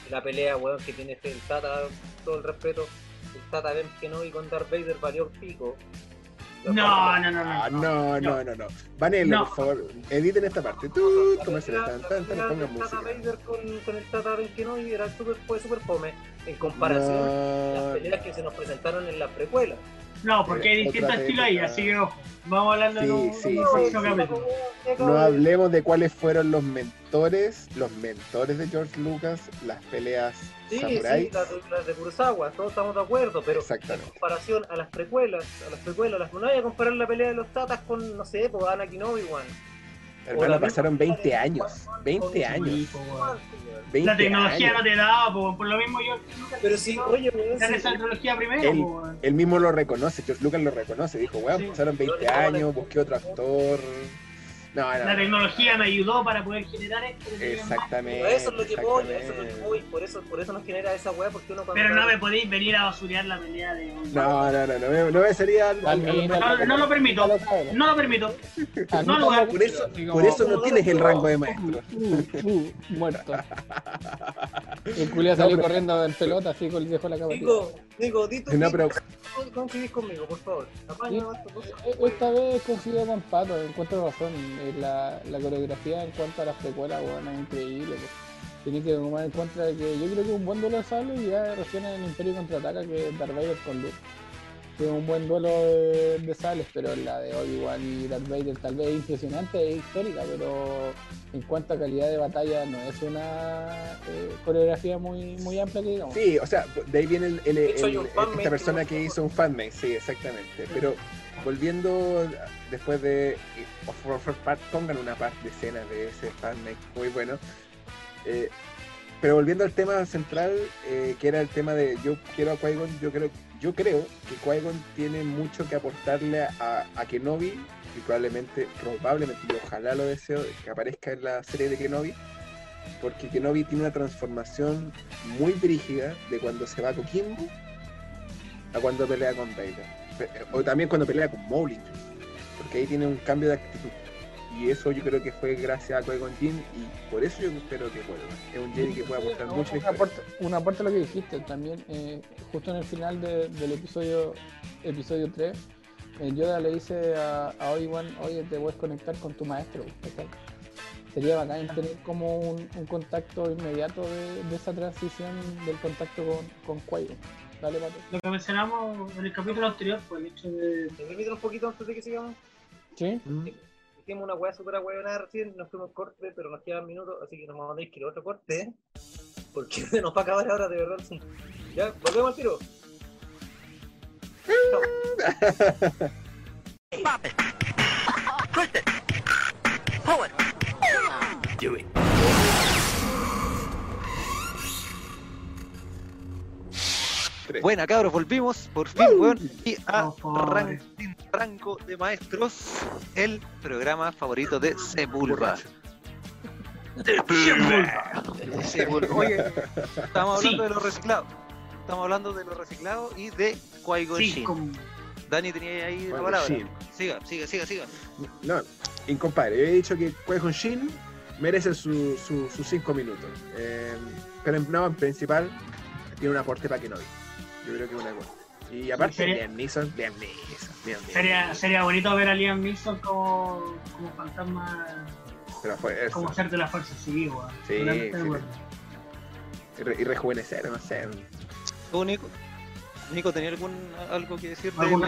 La pelea, weón, que tiene este, el Tata, todo el respeto, el Tata Ben Kenobi con Darth Vader valió pico. No, no, no, no. Ah, no. no, no, no, no. Vanello, No. por favor, editen esta parte. Tú, pelea- tan, tan, tan, pongan música. Vader con, con el Tata Ben Kenobi era super, fue super fome en comparación a las No, peleas que se nos presentaron en las precuelas. No, porque hay Eh, distintos otra estilos ahí, así que ojo. Vamos hablando Sí, un, sí, un sí, próximo sí. capítulo. No hablemos de cuáles fueron los mentores, los mentores de George Lucas, las peleas Sí, samuráis. sí, las de, las de Kurosawa, todos estamos de acuerdo, pero en comparación a las precuelas, a las precuelas, las, no hay a comparar la pelea de los tatas con, no sé, pues Anakin Obi-Wan. Hermano, la pasaron misma 20 años. 20 Sí, años. Sí, po, weón. 20 La tecnología años. no te da, po, por lo mismo yo. Pero sí, oye, esa tecnología primero, Él- po. Él mismo lo reconoce, George Lucas lo reconoce. Dijo, weón, Sí. pasaron 20 Pero no, años, busqué otro actor. No, no. La no. tecnología me ayudó para poder generar esto. Exactamente. eso es lo que voy, eso es lo que voy, por eso, por eso nos genera esa weá, porque uno cuando Pero no me podéis venir a basurear la pelea de. No, no, no, no, me, no me sería al- No, lo permito. Lo. No lo permito. A mí No, tampoco, Por eso, por eso no tienes el rango de maestro. uh, uh, muerto. *laughs* El culiao salió corriendo en pelota, así con el viejo la capa. Digo, digo, dito, No, pero coincidís conmigo, por favor. Favor. Eh, Esta vez coincido con Pato, encuentro razón. Eh, La, la coreografía en cuanto a las precuelas, bueno, es increíble. pues. Tienes que tomar en cuenta de que yo creo que un buen duelo de sable ya recién en el Imperio contraataca que es Darth Vader con Luke. Que es un buen duelo de, de sables, pero la de Obi-Wan y Darth Vader tal vez es impresionante, es histórica, pero en cuanto a calidad de batalla no es una eh, coreografía muy, muy amplia que digamos. sí, o sea, de ahí viene el, esta persona que hizo un fanmade, sí, exactamente. Pero volviendo después de por favor, part- pongan una parte de escena de ese fanmade muy bueno. Eh, pero volviendo al tema central, eh, que era el tema de yo quiero a Qui-Gon, yo creo, yo creo que Qui-Gon tiene mucho que aportarle a, a Kenobi y probablemente, probablemente, y ojalá lo deseo, que aparezca en la serie de Kenobi, porque Kenobi tiene una transformación muy brígida de cuando se va con Kimbo a cuando pelea con Vader. Pe- O también cuando pelea con incluso, porque ahí tiene un cambio de actitud. Y eso yo creo que fue gracias a Qui-Gon Jinn y por eso yo espero que vuelva. Es un Jedi que puede aportar No, mucho. un, aporte, un aporte a lo que dijiste también, eh, justo en el final de- del episodio episodio 3, eh, Yoda le dice a, a Obi-Wan, oye, te puedes conectar con tu maestro. Sería bacán tener como un, un contacto inmediato de, de esa transición del contacto con, con Qui-Gon. Dale, Pato. Lo que mencionamos en el capítulo anterior, pues el hecho de. ¿Me permiten un poquito antes de que sigamos? ¿Sí? Mm. Hicimos una weá super huevonada recién, nos fuimos corte, pero nos quedan minutos, así que nos vamos a tener que ir a otro corte, porque *laughs* se nos va a acabar ahora, de verdad. sí. Ya, volvemos al tiro. Tres. Buena, cabros, volvimos por fin, weón. Y a Ran- Rango de Maestros, el programa favorito de Sepulva. Sepulva. Oye, estamos hablando Sí. de lo reciclado. Estamos hablando de lo reciclado y de Qui-Gon Sí, como. Dani tenía ahí la Qui-Gon palabra. Siga, siga, siga, siga. No, incompadre, yo he dicho que Qui-Gon Jinn merece sus su, sus cinco minutos. Eh, pero en, no, en principal, tiene un aporte para que no Yo creo que es una cosa. Y aparte, sería- Liam Neeson, Liam Neeson, Liam Neeson. Sería, sería bonito ver a Liam Neeson como, como fantasma, Pero fue eso. como ser de la fuerza civil, weón. Sí. Y, re- y rejuvenecer, no sé. ¿Tú, Nico? Nico, ¿tenía algún, algo que decir de ¿Algún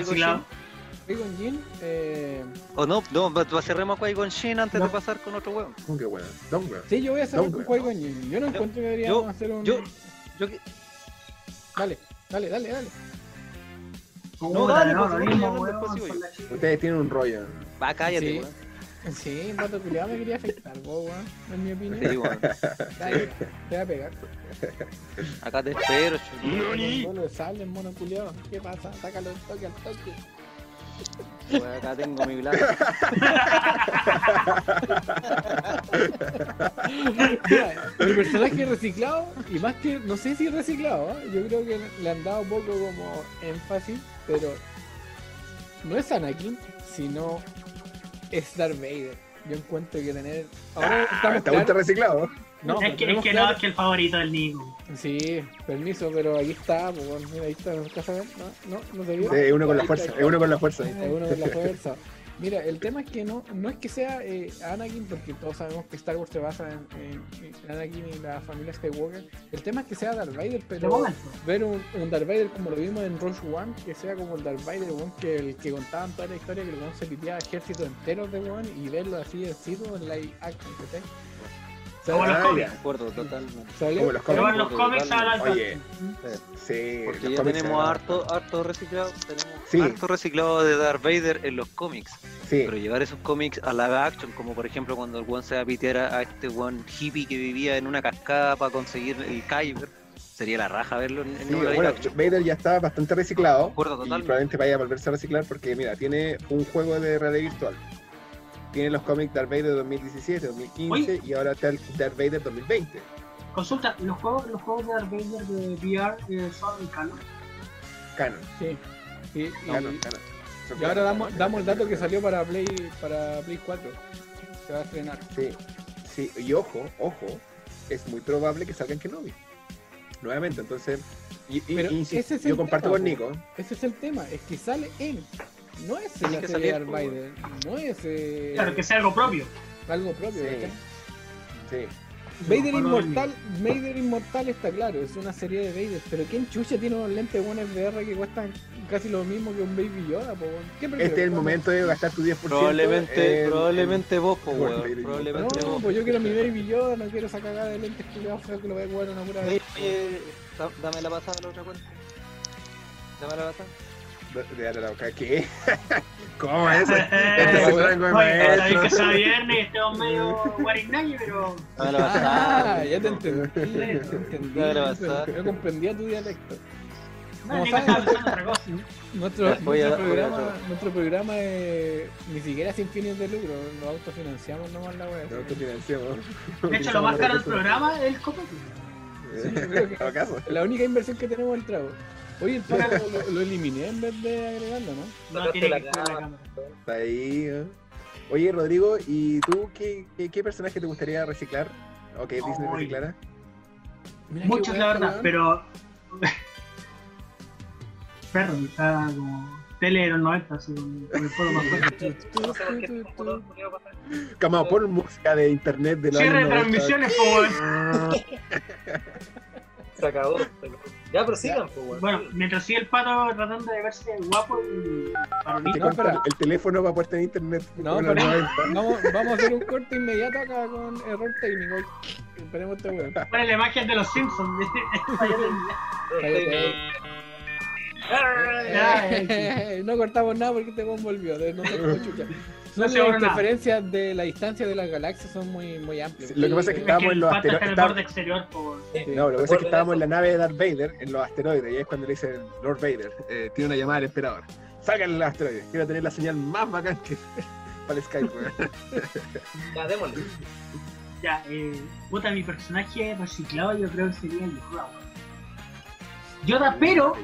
Qui-Gon Jinn, eh, ¿O no? No, va- va- cerremos a Qui-Gon Jinn antes No. de pasar con otro weón. ¿Cómo que bueno? Don, weón. sí, yo voy a No, con weón. Qui-Gon Jinn. Yo no Yo- encuentro que deberíamos yo- hacer un... Yo, yo que- Dale, dale, dale, dale. No, dale, no, pues, sí, la chica. Ustedes tienen un rollo. Va, cállate, Sí. weón. Sí, Pato culiado me quería afectar, vos, weón, en mi opinión. Sí, weón. Dale, te voy a pegar. Acá te espero, chulo. No lo salen, mono culiado. ¿Qué pasa? Sácalo al toque, al toque. Weón, Acá tengo mi blanco. Mira, el personaje reciclado, y más que, no sé si reciclado, ¿eh? yo creo que le han dado un poco como énfasis, pero no es Anakin, sino es Darth Vader. Yo encuentro que tener. Ahora Ah, estamos está ultra claros- reciclado. No, es que, es tenemos que claro- no, es que el favorito del Nico. Sí, permiso, pero aquí está, pues, bueno, mira, ahí está, ¿no? No, no, no se vio. Sí, es uno con la Ahí fuerza, es uno con la fuerza. Es uno con la fuerza. Mira, el tema es que no, no es que sea eh, Anakin, porque todos sabemos que Star Wars se basa en, en- en Anakin y la familia Skywalker. El tema es que sea Darth Vader, De pero ver un, un Darth Vader como lo vimos en Rogue One, que sea como el Darth Vader, weón, que el que contaban toda la historia, que el weón se ejércitos enteros de weón y verlo así en sitio en live action, ¿cachai? Como los cómics. acuerdo, totalmente. Como los Pero cómics. en los cómics hablan Oye, sí, Porque ya tenemos harto, harto reciclado, tenemos Sí. harto reciclado de Darth Vader en los cómics. Sí, Pero llevar esos cómics a live action, como por ejemplo cuando el one se va a pitear a a este one hippie que vivía en una cascada para conseguir el Kyber, sería la raja verlo en, Sí, bueno. Vader ya está bastante reciclado Acuerdo, y probablemente vaya a volverse a reciclar porque, mira, tiene un juego de realidad virtual. Tiene los cómics Darth Vader 2017, 2015 y ahora está el Darth Vader 2020. Consulta, ¿los juegos, los juegos de Darth Vader de VR eh, son canon? Canon, Sí. Y, y- canon, canon. Son y ahora canon, damos, canon. damos el dato que salió para Play, para Play 4. Se va a estrenar. Sí, sí, y ojo, ojo, es muy probable que salga en Kenobi. Nuevamente, entonces, y, y- Pero y insisto, ese es yo comparto tema, con. Nico. Ese es el tema, es que sale en. No es la que serie de salir, Darth po, Vader, no es eh, Claro, que sea algo propio. algo propio. Sí. Sí, Vader Inmortal, Vader Inmortal está claro, es una serie de Vader, pero ¿quién chucha tiene unos lentes buenos VR que cuestan casi lo mismo que un Baby Yoda? Po? ¿Qué prefieres? este es el ¿Cómo? momento de gastar tu 10%. Probablemente, en- probablemente vos, po, weón. Probablemente No, vos. pues yo quiero mi Baby Yoda, no quiero esa cagada de lentes culiados feos que lo voy a jugar una pura vez. oye, dame la pasada a la otra cuenta. Dame la pasada. De- de la boca. ¿Qué? *laughs* ¿Cómo es? *laughs* Este es el rango de Oye, sabéis que maestro. sea viernes y estamos medio guarignañi, pero pasada. Ah, ya te entendí, ya te entendí, Dale, no, basada. no comprendía tu dialecto. Como sabes. Nuestro, nuestro programa, nuestro programa es ni siquiera sin fines de lucro, nos autofinanciamos nomás la wea. No autofinanciamos. De hecho, lo más caro del programa es el copete. Eh, ¿Acaso? La única inversión que tenemos es el trago. Oye, el pago lo, lo eliminé en vez de agregarlo, ¿no? No tiene la que la cámara. Está ahí. ¿eh? Oye, Rodrigo, ¿y tú qué, qué, qué personaje te gustaría reciclar? ¿O que Disney reciclara? Mira Muchos, la verdad, pero. Perro, está como tele de los 90, así con, el polo más fuerte. *laughs* Por. Cama, pon música de internet de los Cierre de años 90. transmisiones, po, weón. *laughs* *laughs* Se acabó. se acabó. Ya, pero sigan, pues, weón. Bueno, mientras sigue el pato tratando de verse guapo y Te parodista. No, compra el teléfono para puesta en internet. No, pero 90. *laughs* vamos, vamos a hacer un corte inmediato acá con error técnico. Esperemos este weón. Pone la imagen de los Simpsons. *laughs* No cortamos nada porque te volvió. de- No. *laughs* No Son se las nada. interferencias de la distancia de las galaxias son muy, muy amplias. Sí, lo que pasa es que Es estábamos que en el los está el asteroides. borde exterior, po. Sí. No, lo que pasa es que estábamos en la nave de Darth Vader en los asteroides y ahí es cuando le dicen Lord Vader, eh, tiene una llamada al emperador. Salgan los asteroides, quiero tener la señal más bacán que *laughs* para el Skype. *laughs* Ya, démosle. Ya, eh, puta, mi personaje reciclado yo creo que sería Yoda, weón. Yoda, pero,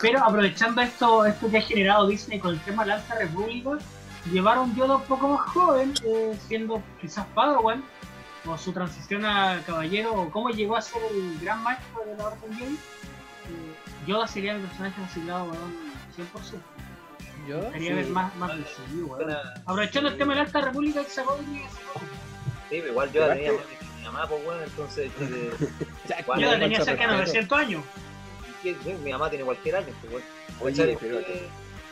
pero aprovechando esto, esto que ha generado Disney con el tema de la Alta República, llevar a un Yoda un poco más joven, eh, siendo quizás Padawan, o su transición a caballero, o cómo llegó a ser el gran maestro de la Orden Jedi. eh, Yoda sería mi personaje reciclado, weón, 100%. ¿Yo? Quería ver más, más de sí, weón. Buena- Aprovechando el tema de la Alta República que sacó. Sí, pero igual yo tenía mi mamá, pues, weón, entonces. *laughs* Vale, Yoda con tenía cerca de respeto. 900 años. ¿Qué- sí, mi mamá tiene cualquier año, pues, weón. Oye, pero ¿En qué-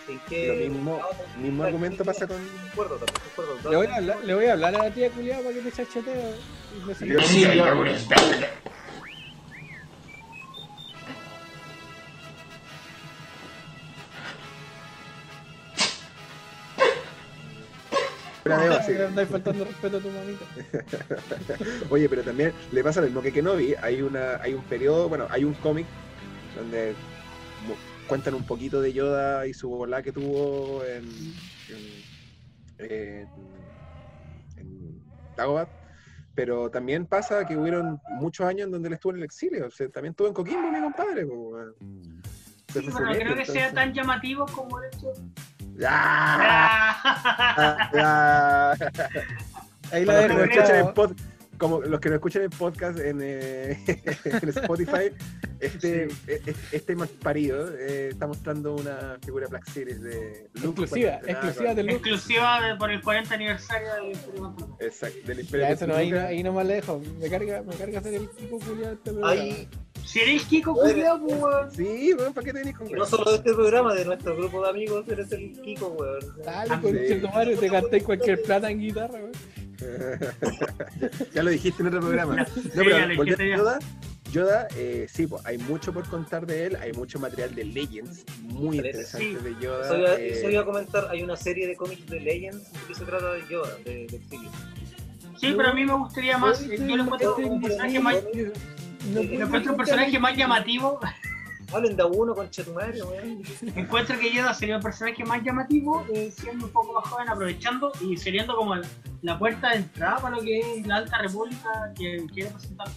en lo qué- mismo, Ah, mismo sí, argumento sí, pasa con. Le voy, a hablar, le voy a hablar a la tía culiada para que te chachetee. y me saque- Fuera de base. Le andáis faltando respeto a tu mamita. Oye, pero también le pasa lo mismo que Kenobi. Hay una, hay un periodo, bueno, hay un cómic donde cuentan un poquito de Yoda y su volá que tuvo en, en, en, en Dagobah. Pero también pasa que hubieron muchos años en donde él estuvo en el exilio. O sea, también estuvo en Coquimbo, mi compadre. Sí, pero no creo que sea tan llamativo como el hecho. ¡Ah! Ah, Ah, *laughs* ah. Ahí dejo, escuchan en chao. Como los que nos escuchan en podcast en, eh, *laughs* en Spotify, este, e- e- este más parido eh, está mostrando una figura Black Series de Luke Exclusiva, exclusiva con- del Luke. exclusiva de- por el 40 aniversario del Imperio. Exacto, del Imperio Ya, eso no, ahí, no, ahí nomás le dejo. Me carga, me carga hacer el Kiko culiado de este. Ay, Si eres Kiko, culiao, pues, weón. Sí, weón, ¿para qué te venís con no solo de este programa, de nuestro grupo de amigos, eres el Kiko, weón. Dale, Ah, conche sí. tu madre, te canté cualquier plata en guitarra, weón. Ya lo dijiste en otro programa. No, sí, pero a ya. Yoda, Yoda, eh, sí, pues, hay mucho por contar de él, hay mucho material de Legends muy Sí. interesante de Yoda. Eso iba, eh, eso iba a comentar, hay una serie de cómics de Legends que se trata de Yoda, de, de exilio. Sí, pero a mí me gustaría más. Yo lo encuentro como un personaje más. No Lo encuentro un personaje más llamativo. Hablen de a uno con Chetumario, weón. Encuentro que Yoda sería un personaje más llamativo, eh, siendo un poco más joven, aprovechando y sería como la, la puerta de entrada para lo que es la Alta República que quiere presentar.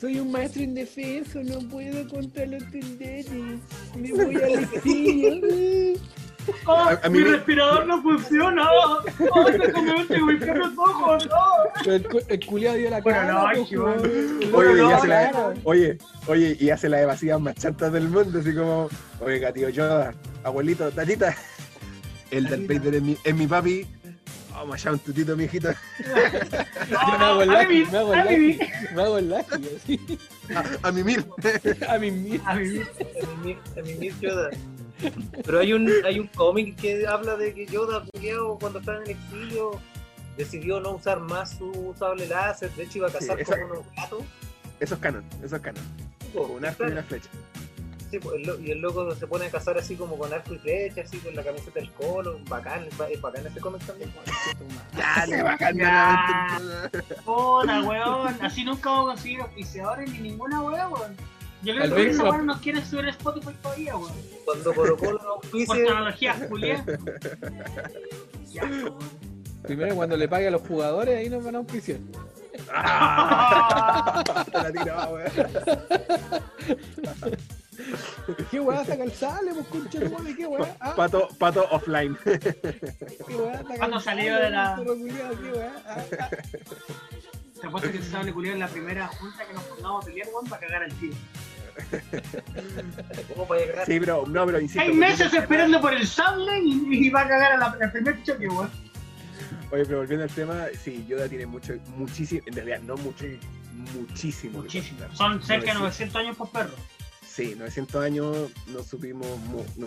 Soy un maestro indefenso, no puedo contra los tenderes. Me voy al *laughs* exilio. ¡Oh, A- a mí mi me- respirador no funciona! ¡Oh, se comió un tengo los ojos! ¡No! El, el culiado dio la Bueno, cara. no, pues, bueno. El Oye, loco y hace la- cara. Oye, oye, y hace las evasivas más chantas del mundo, así como, oiga, tío Yoda, abuelito, tatita, el Darth Vader es mi, es mi papi, vamos allá un tutito, mijito, Yo me hago el ¡A lucky, mimir! me hago ¡A el mimir! lucky, me hago el lucky, así. a, a mimir. *laughs* A mí mismo. ¡A mimir! En mi, en mi Miss Yoda. Pero hay un, hay un cómic que habla de que Yoda, cuando estaba en el exilio, decidió no usar más su sable láser. De hecho, iba a cazar Sí, esa- con unos gatos. Eso es canon, eso es canon, un arco y una flecha. Sí, po, el lo- y el loco se pone a cazar así como con arco y flecha, así con la camiseta del colo. Bacán, es ba- es bacán ese cómic también. *laughs* Dale, bajando Ya. la Puta, weón. Así nunca vamos a conseguir auspiciadores ni ninguna weón. Yo creo Tal que esa no nos quiere subir a Spotify todavía, weón. Cuando Colo Colo *laughs* Por auspice, tecnología, Julián. *laughs* Ya, weón. Primero cuando le pague a los jugadores, ahí nos van a auspiciar. Ah, te *laughs* la tiraba, weón. ¿Qué weá saca el sale, pues concha tu madre? ¿Qué weá? Ah, Pato, pato offline. ¿Qué weá saca salió sale, de la-? ¿Qué weá? Ah, ah. Te apuesto que se sable culiado en la primera junta que nos pongamos a pelear, weón, para cagar al tío. ¿Cómo para llegar? Sí, pero no, pero insisto. Hay meses esperando por el sable y, y va a cagar a la- al primer choque, weón. Oye, pero volviendo al tema, sí, Yoda tiene mucho, muchísimo, en realidad no mucho, muchísimo. Muchísimo. Son cerca de 900. 900 años por perro. Sí, 900 años no supimos, no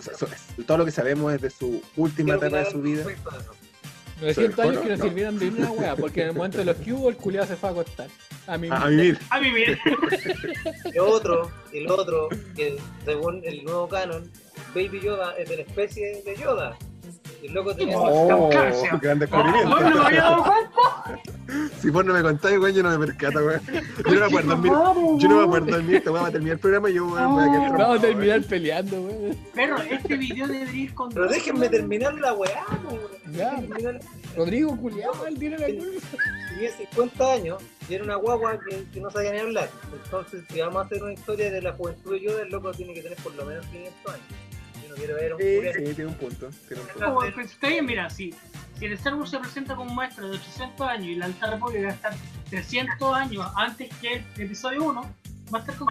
todo lo que sabemos es de su última etapa de su vida. respecto de eso. 900 años que no No. sirvieron de una weá, porque en el momento de los que hubo, el culiao se fue a acostar. A mí A, a vivir. A vivir. El otro, el otro, que según el nuevo canon, Baby Yoda es de la especie de Yoda. Y el loco tenía Oh, gran Oh, descubrimiento. weón, no me había dado cuenta. Si vos no me contáis, güey, yo no me percato, güey. Yo no me acuerdo, mira, yo no me acuerdo voy a terminar el programa y yo güey, voy a quedar Vamos a terminar peleando, weón. Perro, este video debería ir con. Pero déjenme terminar la weá, weón. Ya. Déjenme terminar- Rodrigo culiao, él tiene la culpa. Tenía 50 años y era una guagua que, que no sabía ni hablar. Entonces, si vamos a hacer una historia de la juventud de Yoda, el loco tiene que tener por lo menos 500 años. Yo no quiero ver un Sí, culiao- sí, tiene un punto. Tiene un punto. Como, está bien, mira, si, si el Star Wars se presenta como un maestro de 800 años y la Alta República va a estar 300 años antes que el episodio 1, va a estar con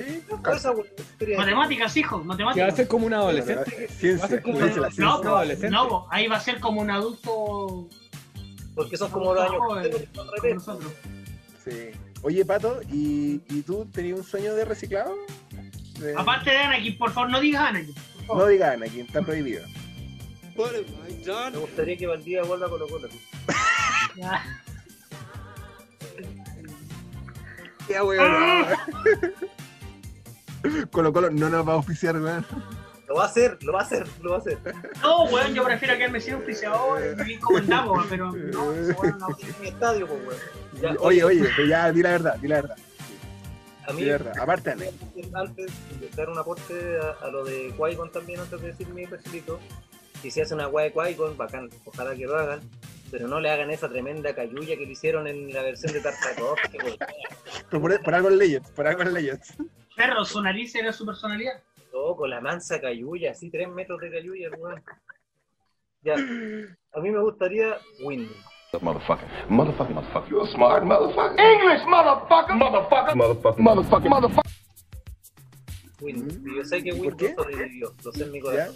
Sí, Matemáticas, hijo, Que va a matemáticas. ser como un adolescente. Va a Ciencia, ser como ciencia, la ciencia. No, un adolescente. no, ahí va a ser como un adulto Porque son como los años como nosotros. Sí. Oye, Pato, ¿y, ¿y tú tenías un sueño de reciclado? De- Aparte de Anakin, por favor, no digas Anakin. No digas Anakin, está prohibido. Me gustaría que Valdivia vuelva a Colo Colo. Ya. Ya, weón. *laughs* Colo Colo no nos va a oficiar, weón. Lo va a hacer, lo va a hacer, lo va a hacer. No, weón, yo prefiero quedarme sin oficiador y vivir como en Dapo, pero no, weón no. Mi estadio, pues, weón. Ya, Oye, oye, pero ya, di la verdad, di la verdad. a mí. Aparte, antes de dar un aporte a, a lo de Qui-Gon también, antes de decir mi refrito, si se hace una guay de Qui-Gon, bacán, ojalá que lo hagan, pero no le hagan esa tremenda cayuya que le hicieron en la versión de Tartakovsky, por, por algo en Legends, por algo en Legends. Perro, su nariz era su personalidad. Loco, la mansa cayuya, así tres metros de cayuya, weón. Ya, a mí me gustaría Windu. Motherfucker. Motherfucker, motherfucker. You're a smart motherfucker. English, motherfucker. Motherfucker. Motherfucker. Motherfucker. Motherfucker. Windu. Y yo sé que ¿Y por Windu qué? sobrevivió, lo sé en mi corazón.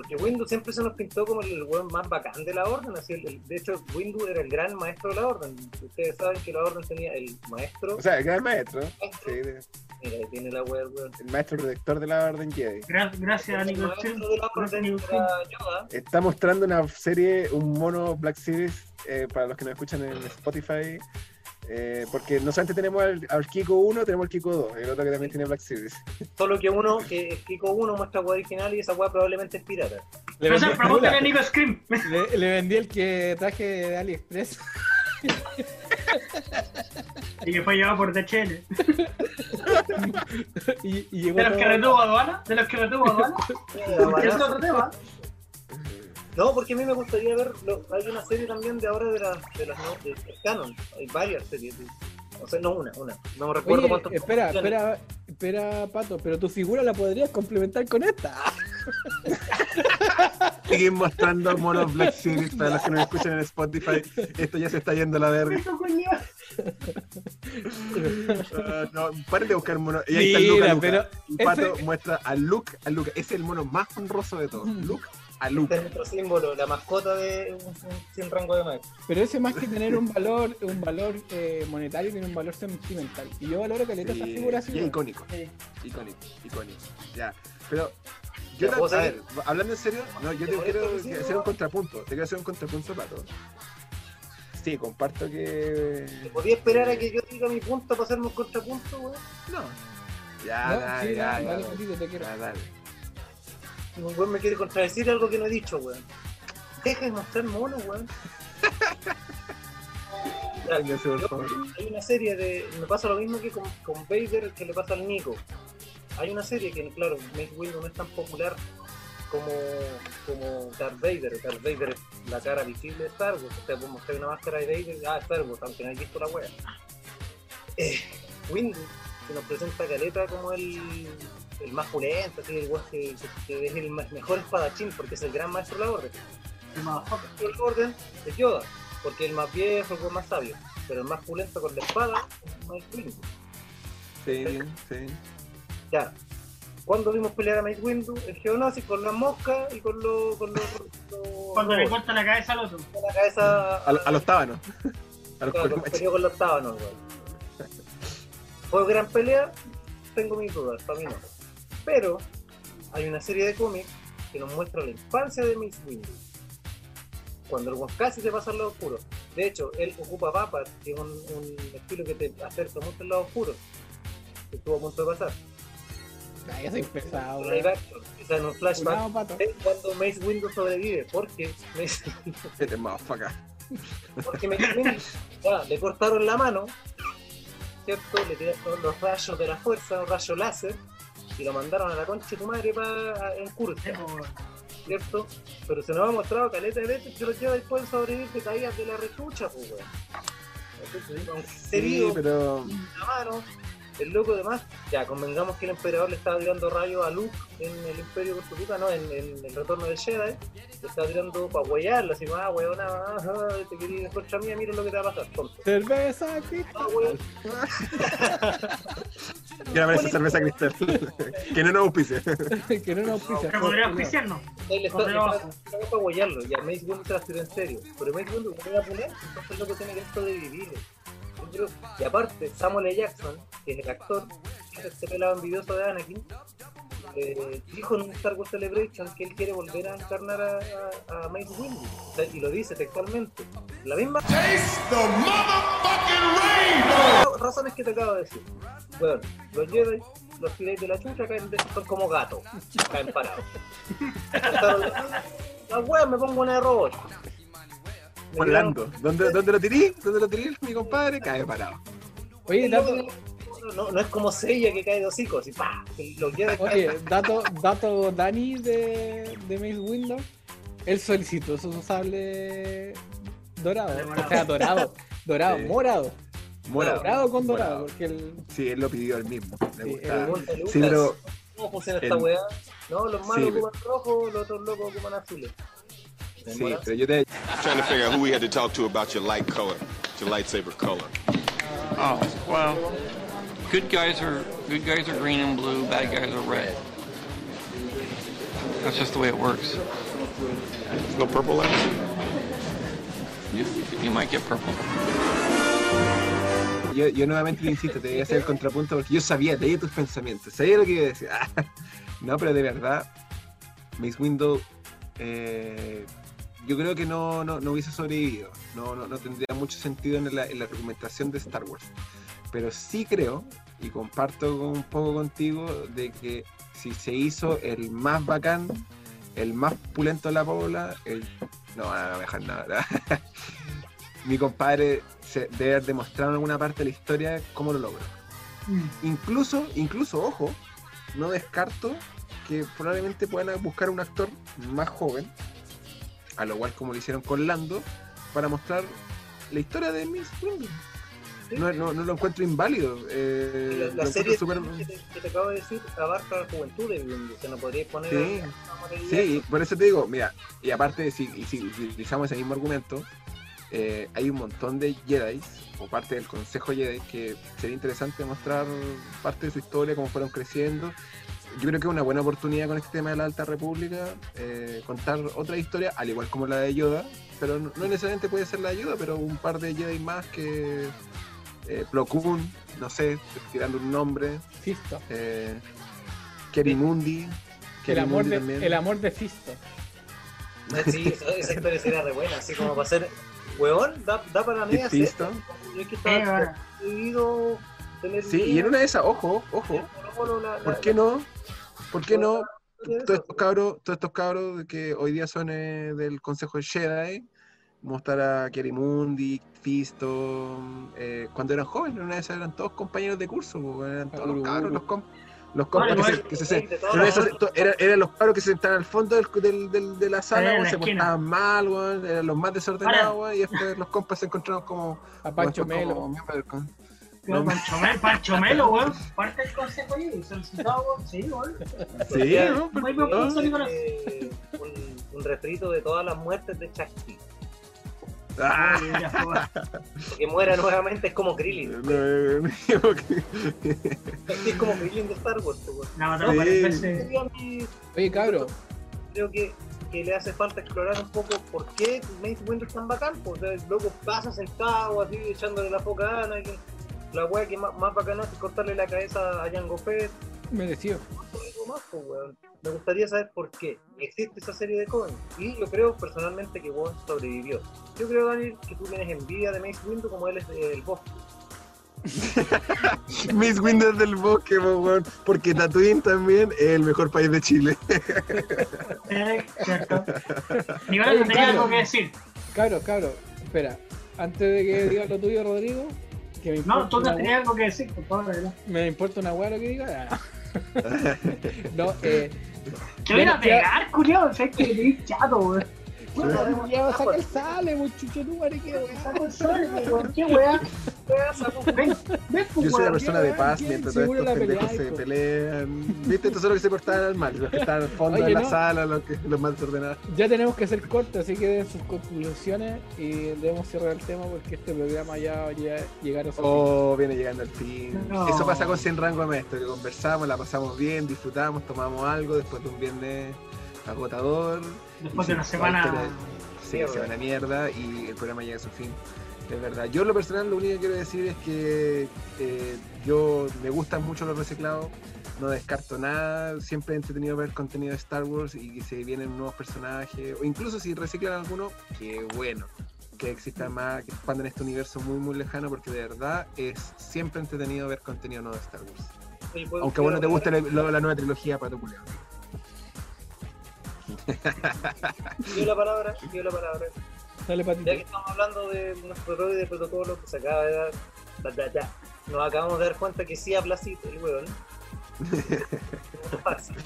Porque Windu siempre se nos pintó como el weón más bacán de la orden. Así el- el- de hecho, Windu era el gran maestro de la orden. Ustedes saben que la orden tenía el maestro. O sea, el gran maestro. Sí, de- Mira, ahí tiene la wea, weón. el maestro protector de la Orden Jedi. Gra- gracias, Nico maestro. Está mostrando una serie, un mono Black Series, eh, para los que nos escuchan en Spotify. Eh, porque no solamente tenemos al, al Kiko 1, tenemos al Kiko 2, el otro que también tiene Black Series. Solo que uno, que el Kiko 1 muestra wea original y esa wea probablemente es pirata. Le Pero vendí, pregúntale a Nico Scream. *laughs* le, le vendí el que traje de AliExpress. Y que fue llevado por DHL. *laughs* y, y llegó De los que todo- retuvo aduana. De los que retuvo aduana. *laughs* Que es otro tema. No, porque a mí me gustaría ver, lo- hay una serie también de ahora de, las de las no- de, de canon, hay varias series, de- o sea, no una, una, no me recuerdo Oye, cuántas. espera, espera, espera, Pato, pero tu figura la podrías complementar con esta. *laughs* Siguen mostrando monos Black Series para los que nos escuchan en Spotify. Esto ya se está yendo a la verga. Ah, no, paren de buscar monos. Y ahí está Luca, Luca. pero Y Pato ese- muestra a Luke, a Luca. Es el mono más honroso de todos. Luke a Este es nuestro símbolo, la mascota de un, sin rango de maestro. Pero ese más que tener un valor, un valor eh, monetario, tiene un valor sentimental. Y yo valoro caleta esa Sí, figura así. y es weón. icónico. Sí. Icónico, icónico. Ya. Pero yo Ya, ta- ¿puedo a ver, hablando en serio, no, yo te ¿Te quiero que hacer un contrapunto. Te quiero hacer un contrapunto, Pato. Sí, comparto que. ¿Podía esperar a que yo diga mi punto para hacerme un contrapunto, weón? No. Ya, No, dale, sí, ya, dale, ya, dale, dale. Te quiero. Ya, dale. Un weón me quiere contradecir algo que no he dicho, weón. Deja de mostrar mono, weón. *laughs* Yo- hay una serie de. Me pasa lo mismo que con, con Vader que le pasa al Nico. Hay una serie que, claro, Mace Windu no es tan popular como, como Darth Vader. Darth Vader es la cara visible de Star Wars. O sea, vos mostrar una máscara de Vader, ah, Star Wars, aunque no hayas visto la wea. Eh, Windu que nos presenta a Caleta como el, el más pulento, así, el que, que es el más- mejor espadachín, porque es el gran maestro de la orden. El motherfucker. El orden es Yoda, porque es el más viejo, el más sabio, pero el más pulento con la espada es Mace Windu. Sí, sí. Ya. Cuando vimos pelear a Mace Windu, el Geonosis con las moscas y con los. Con los, los- Cuando le corta la cabeza al otro. con la cabeza. A, a los tábanos. A los Claro, peleó con los tábanos, weón. Fue gran pelea, tengo mis dudas, para mí no. Pero hay una serie de cómics que nos muestra la infancia de Mace Windu. Cuando el casi se pasa al lado oscuro. De hecho, él ocupa papas, que es un, un estilo que te acerca mucho al lado oscuro. Que estuvo a punto de pasar. Ay, ya soy pesado, Live weón. action, o sea, en un flashback. Cuidado, es cuando Mace Windu sobrevive, porque Mace, Este motherfucker. porque Mace Windu ya, le cortaron la mano, ¿cierto? Le tiraron los rayos de la fuerza, un rayo láser, y lo mandaron a la concha de tu madre para en Kurska, ¿cierto? Pero se nos ha mostrado caleta de veces que los Jedi pueden sobrevivir de caídas de la rechucha, pues, weón. Sí, pero. la mano. El loco además, ya convengamos que el emperador le estaba tirando rayos a Luke en el Imperio Contra no, en, en el retorno del Jedi, le estaba tirando para huellarlo, así, ah, weón, ah, ah, te quería ir en contra mía, mira lo que te va a pasar, tonto. Cerveza, Cristo. Ah, weón, *laughs* *laughs* Que aparece cerveza cristal. que no nos auspice. que no nos pisa. Que podría auspiciarnos. él le Por está para huellarlo, y a Mace Windu se las tiró en serio. Pero Mace Windu, como era pulento, entonces el loco tiene que sobrevivir. Yo Y aparte, Samuel L. Jackson, que es el actor, este pelado envidioso de Anakin, eh, dijo en un Star Wars Celebration que él quiere volver a encarnar a, a, a Mace Windu. O sea, y lo dice textualmente. La misma razones que te acabo de decir. Bueno, los Jedi, los tiráis de la chucha, caen de, son como gatos, caen parados. *laughs* La wea me pongo robot. Me Orlando. ¿Dónde, ¿Dónde lo tiré? ¿Dónde lo tiré, mi compadre? Cae parado. Oye, dato, No, no, no es como Seiya que cae de hocico, así pa. Los Jedi oye, dato, dato Dani de, de Mace Windu. Él solicitó su sable dorado. O sea, dorado. Dorado, Sí. morado. Morado. Dorado con dorado. Morado. Porque el, Sí, él lo pidió él mismo. Le Sí, gustaba. Lucas, Sí, pero ¿Cómo funciona esta el- weá? No, los malos Sí, pero- ocupan rojo, los otros locos ocupan azules. Sí, pero yo te Trying to figure out who we had to talk to about your light color, your lightsaber color. Oh, well, good guys are good guys are green and blue, bad guys are red. That's just the way it works. There's no purple left. You, you might get purple. yo, yo nuevamente te insisto, te voy a hacer el contrapunto porque yo sabía, leía tus pensamientos, sabía lo que iba a decir. *laughs* no, pero de verdad, Mace Window, eh, yo creo que no, no, no hubiese sobrevivido. No, no, no tendría mucho sentido en la, en la argumentación de Star Wars. Pero sí creo, y comparto un poco contigo, de que si se hizo el más bacán, el más pulento de la pobla, el... no, voy a dejar nada. *laughs* Mi compadre se debe haber demostrado en alguna parte de la historia cómo lo logró. Incluso, incluso, ojo, no descarto que probablemente puedan buscar un actor más joven, a lo cual como lo hicieron con Lando, para mostrar la historia de Miss Windu. No, no, no lo encuentro inválido. eh, La, serie súper- que, te, que te acabo de decir abarca la juventud de Windu, se nos podría poner Sí. a- Sí, y por eso te digo, mira, y aparte, si, y si utilizamos ese mismo argumento, eh, hay un montón de Jedi, o parte del Consejo Jedi, que sería interesante mostrar parte de su historia, cómo fueron creciendo. Yo creo que es una buena oportunidad con este tema de la Alta República, eh, contar otra historia, al igual como la de Yoda, pero no, no necesariamente puede ser la de Yoda, pero un par de Jedi más que eh, Plo Koon, no sé, tirando un nombre, Fisto. eh, Kerimundi, El amor, de, también. el amor de Fisto. Sí, *laughs* esa, historia sería re buena, así como para ser, weón, da, da para mí ¿Qué hacer. visto? Yo es que estaba ahora. prohibido tener Sí, y en una de esas, ojo, ojo, Colo-Colo, la- la- ¿por qué no? ¿Por qué no? Todos estos cabros, todos estos cabros que hoy día son eh, del Consejo de Jedi, mostrar a Kerimundi, Fisto, eh, cuando eran jóvenes, en una esas eran todos compañeros de curso, eran todos los cabros, los compas. Los compas que se, que se- eran, eran los cabros que se sentaban al fondo del, del- del- de la sala, la se esquina. portaban mal, weón, eran los más desordenados, weón, y después los compas se encontraron como, A Pancho como después como Melo. miembros del con- Pero Pancho Melo, Pancho Melo, *laughs* weón. Parte del consejo ahí, solicitado, weón. Sí, weón. Sí, Ya, ¿no? Nicolás. eh, un, un refrito de todas las muertes de Chasqui. Ah, weón. *laughs* Que muera nuevamente es como Krillin. no, no, *laughs* Es como Krillin de Star Wars, pues, weón. Sí. Oye, cabro, creo que, que le hace falta explorar un poco por qué Mace Windu es tan bacán. Pues, o sea, el loco pasa sentado así, echándole la foca a Anakin. La wea que más, más bacana es cortarle la cabeza a Jango Fett. merecido. más, pues, weón. Me gustaría saber por qué existe esa serie de Cohen. Y yo creo personalmente que Wong sobrevivió. Yo creo, Daniel, que tú tienes envidia de Mace Windu como él es del bosque. *laughs* Miss Windows del bosque, po, weón. Porque Tatooine también es el mejor país de Chile. *laughs* Eh, cierto. ¿no tenía algo que decir? Cabro, cabro, espera. Antes de que digas lo tuyo, Rodrigo, que me importa, No, tú no tenías algo que decir, por favor, adelante. me importa una hueá lo que diga. *laughs* No, eh. Te voy a pegar, culiao, sabes que eres chato, weón. Ya saca el sale, muchacho, tú, mariquero. Saco el sol, weón, qué weá. Ven, ven, pues, Yo soy una persona de paz ¿quién mientras todos estos pendejos se hijo? pelean. ¿Viste? Estos son los que se portaban al mal, los que están al fondo de la sala, los, que, los más desordenados. Ya tenemos que hacer corto, así que den sus conclusiones y debemos cerrar el tema porque este programa ya va a llegar a su Oh, viene llegando al fin. Eso pasa con Sin Rango Maestro, que conversamos, la pasamos bien, disfrutamos, tomamos algo después de un viernes agotador. Después de una sí, semana. Sí, semana mierda y el programa llega a su fin. Es verdad. Yo lo personal lo único que quiero decir es que eh, yo me gustan mucho los reciclados, no descarto nada, siempre he entretenido ver contenido de Star Wars y que se vienen nuevos personajes, o incluso si reciclan alguno, que bueno, que exista más, que expanden este universo muy muy lejano, porque de verdad es siempre entretenido ver contenido nuevo de Star Wars. Oye, ¿puedo- Aunque a vos no te guste la, la- la nueva trilogía, Pato Culeo. *laughs* Dio la palabra, dio la palabra. Dale, patito. Ya que estamos hablando de nuestro rol de protocolo que se acaba de dar, nos acabamos de dar cuenta que sí habla así el weón. *laughs* No fácil.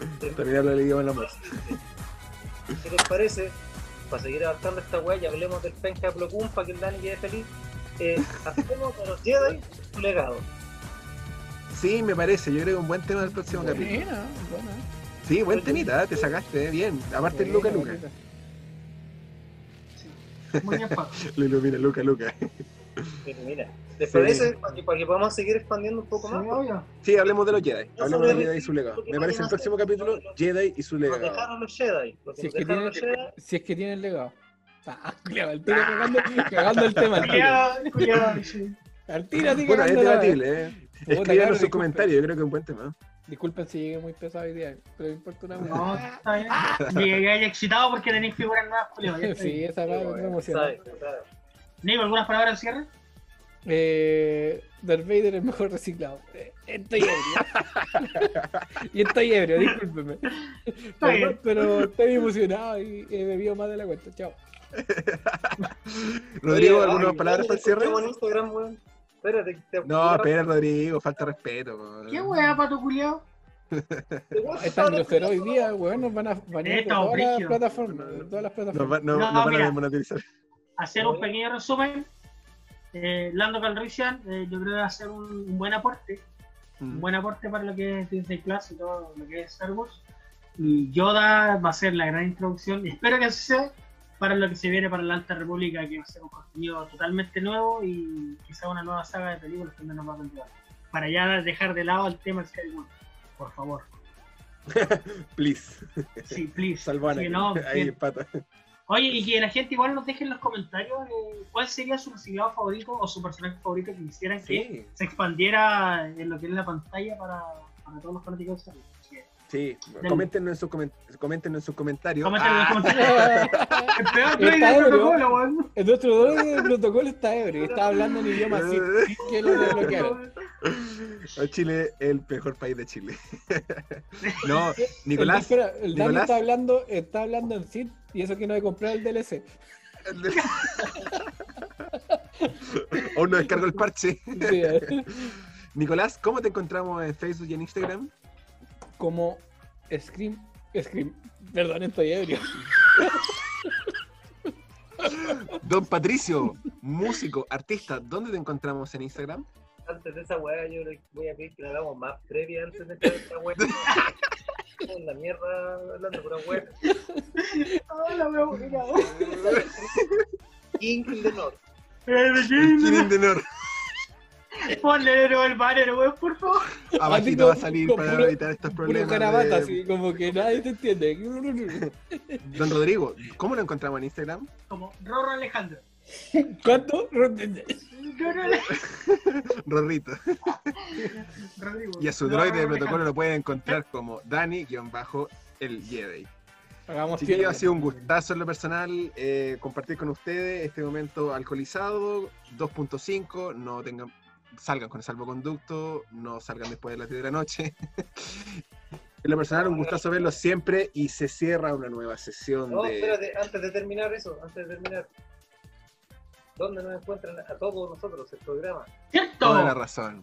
Idioma en la muerte. *laughs* ¿Qué les parece? Para seguir avanzando esta weá y hablemos del penca Plocum para que el Dani quede feliz. Eh, hacemos a los Jedi su legado. Sí, me parece, yo creo que un buen tema del próximo capítulo. Buena. Sí, buen temita, te sacaste eh, bien. Aparte el Luca Luca. Muy bien. *laughs* Lo ilumina Luca Luca. Mira, ¿les Sí. parece? Para que, para que podamos seguir expandiendo un poco Sí, más. obvio. Sí, hablemos de los Jedi. No Hablemos de los Jedi y su legado. Me parece el próximo capítulo Jedi y su Nos legado. dejaron los Jedi. Si es que dejaron tienen, los Jedi. si es que tienen legado. Ah, *laughs* culiao, al tiro cagando, cagando el tema. Sí. al tiro Bueno, es debatible, ¿eh? Escriban en sus comentarios, yo creo que es un buen tema. Disculpen si llegué muy pesado hoy día, pero me importa una No, está bien. Llegué ahí excitado porque tenéis figuras nuevas, *laughs* está Sí, esa va me emociona. Nico, ¿algunas palabras al cierre? Eh, Darth Vader es mejor reciclado. Eh, Estoy ebrio. *laughs* y estoy ebrio, discúlpeme. Pero, bien. pero estoy emocionado y he bebido más de la cuenta. Chao. *laughs* Rodrigo, ¿algunas palabras para el cierre? Instagram, weón. Espérate, te- No, espera, Rodrigo, falta respeto. po. ¿Qué weá, pato culiao? Es tan grosero hoy día, weón. Nos van a banear todas las plataformas. Todas las plataformas. no- No, nos van mira. a desmonetizar. hacer un pequeño resumen. Eh, Lando Calrissian, eh, yo creo que va a ser un, un buen aporte, un Mm. buen aporte para lo que es Disney Plus y todo lo que es Star Wars. Y Yoda va a ser la gran introducción, y espero que así sea, para lo que se viene para la Alta República, que va a ser un contenido totalmente nuevo y quizá una nueva saga de películas que nos va a contar. Para ya dejar de lado el tema de Skywalker, por favor. *laughs* Please. Sí, please. Salvana. Sí, no, Ahí, pata. Oye, y que la gente igual nos deje en los comentarios eh, cuál sería su reciclado favorito o su personaje favorito que quisieran que se expandiera en lo que es la pantalla para, para todos los fanáticos de sí. Coméntenos en sus comen- coméntenos en sus comentarios. Comenten en los Ah, comentarios. *laughs* El peor del protocolo, weón. El nuestro protocolo está ebrio. Está hablando en idioma así. que lo desbloquearon. *laughs* Chile, el mejor país de Chile. *laughs* no, Nicolás. El, espera, el Dani Nicolás. está hablando, está hablando en Sid y eso que no he comprado el DLC. Aún no descargo el parche. Sí, eh. Nicolás, ¿cómo te encontramos en Facebook y en Instagram? Como Scream. Scream. Perdón, estoy ebrio. Don Patricio, músico, artista, ¿dónde te encontramos en Instagram? Antes de esa weá, yo le voy a pedir que le hagamos más previa antes de esta weá. *laughs* En la mierda, hablando pura weá. Hola, me voy King in the North. King in the North. Ponle de nuevo el banner, weón, por favor. Abajito va a salir para puro- evitar estos problemas. carabata, de- así como que nadie te entiende. *laughs* Don Rodrigo, ¿cómo lo encontramos en Instagram? Como Rorro Alejandro. ¿Cuánto? *laughs* Rorrito. Y a su Rorro droid de protocolo lo pueden encontrar como Dani-el Jedi. Hagamos tiempo. ha sido un gustazo en lo personal eh, compartir con ustedes este momento alcoholizado, 2.5, no tengan, salgan con salvoconducto, no salgan después de las 10 de la noche. *laughs* en lo personal, un gustazo verlos siempre y se cierra una nueva sesión No, de... espérate, antes de terminar eso, antes de terminar. ¿Dónde nos encuentran a todos nosotros el programa? Toda la razón.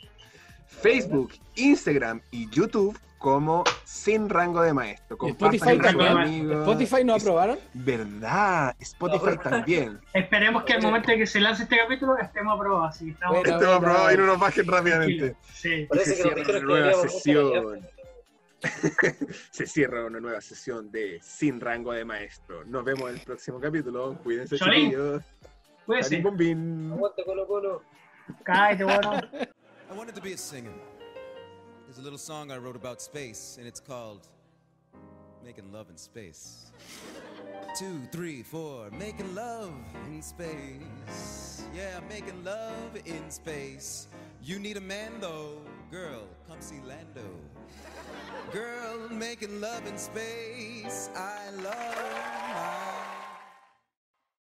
Facebook, Instagram y YouTube como Sin Rango de Maestro. Spotify también. amigos. Spotify no aprobaron. ¿Verdad? Spotify también. *laughs* Esperemos que al momento de que se lance este capítulo estemos aprobados. Así, estamos Bueno, Esto va aprobado y no nos bajen rápidamente. Sí. Parece se que cierra una nueva sesión. *laughs* se cierra una nueva sesión de Sin Rango de Maestro. Nos vemos en el próximo capítulo. Cuídense, Cholín. chiquillos. Bombín. Aguante Colo Colo. Cállate, bueno. *laughs* I wanted to be a singer. There's a little song I wrote about space, and it's called Making Love in Space. Two, three, four, making love in space. Yeah, making love in space. You need a man though, girl, come see Lando. Girl, making love in space. I love my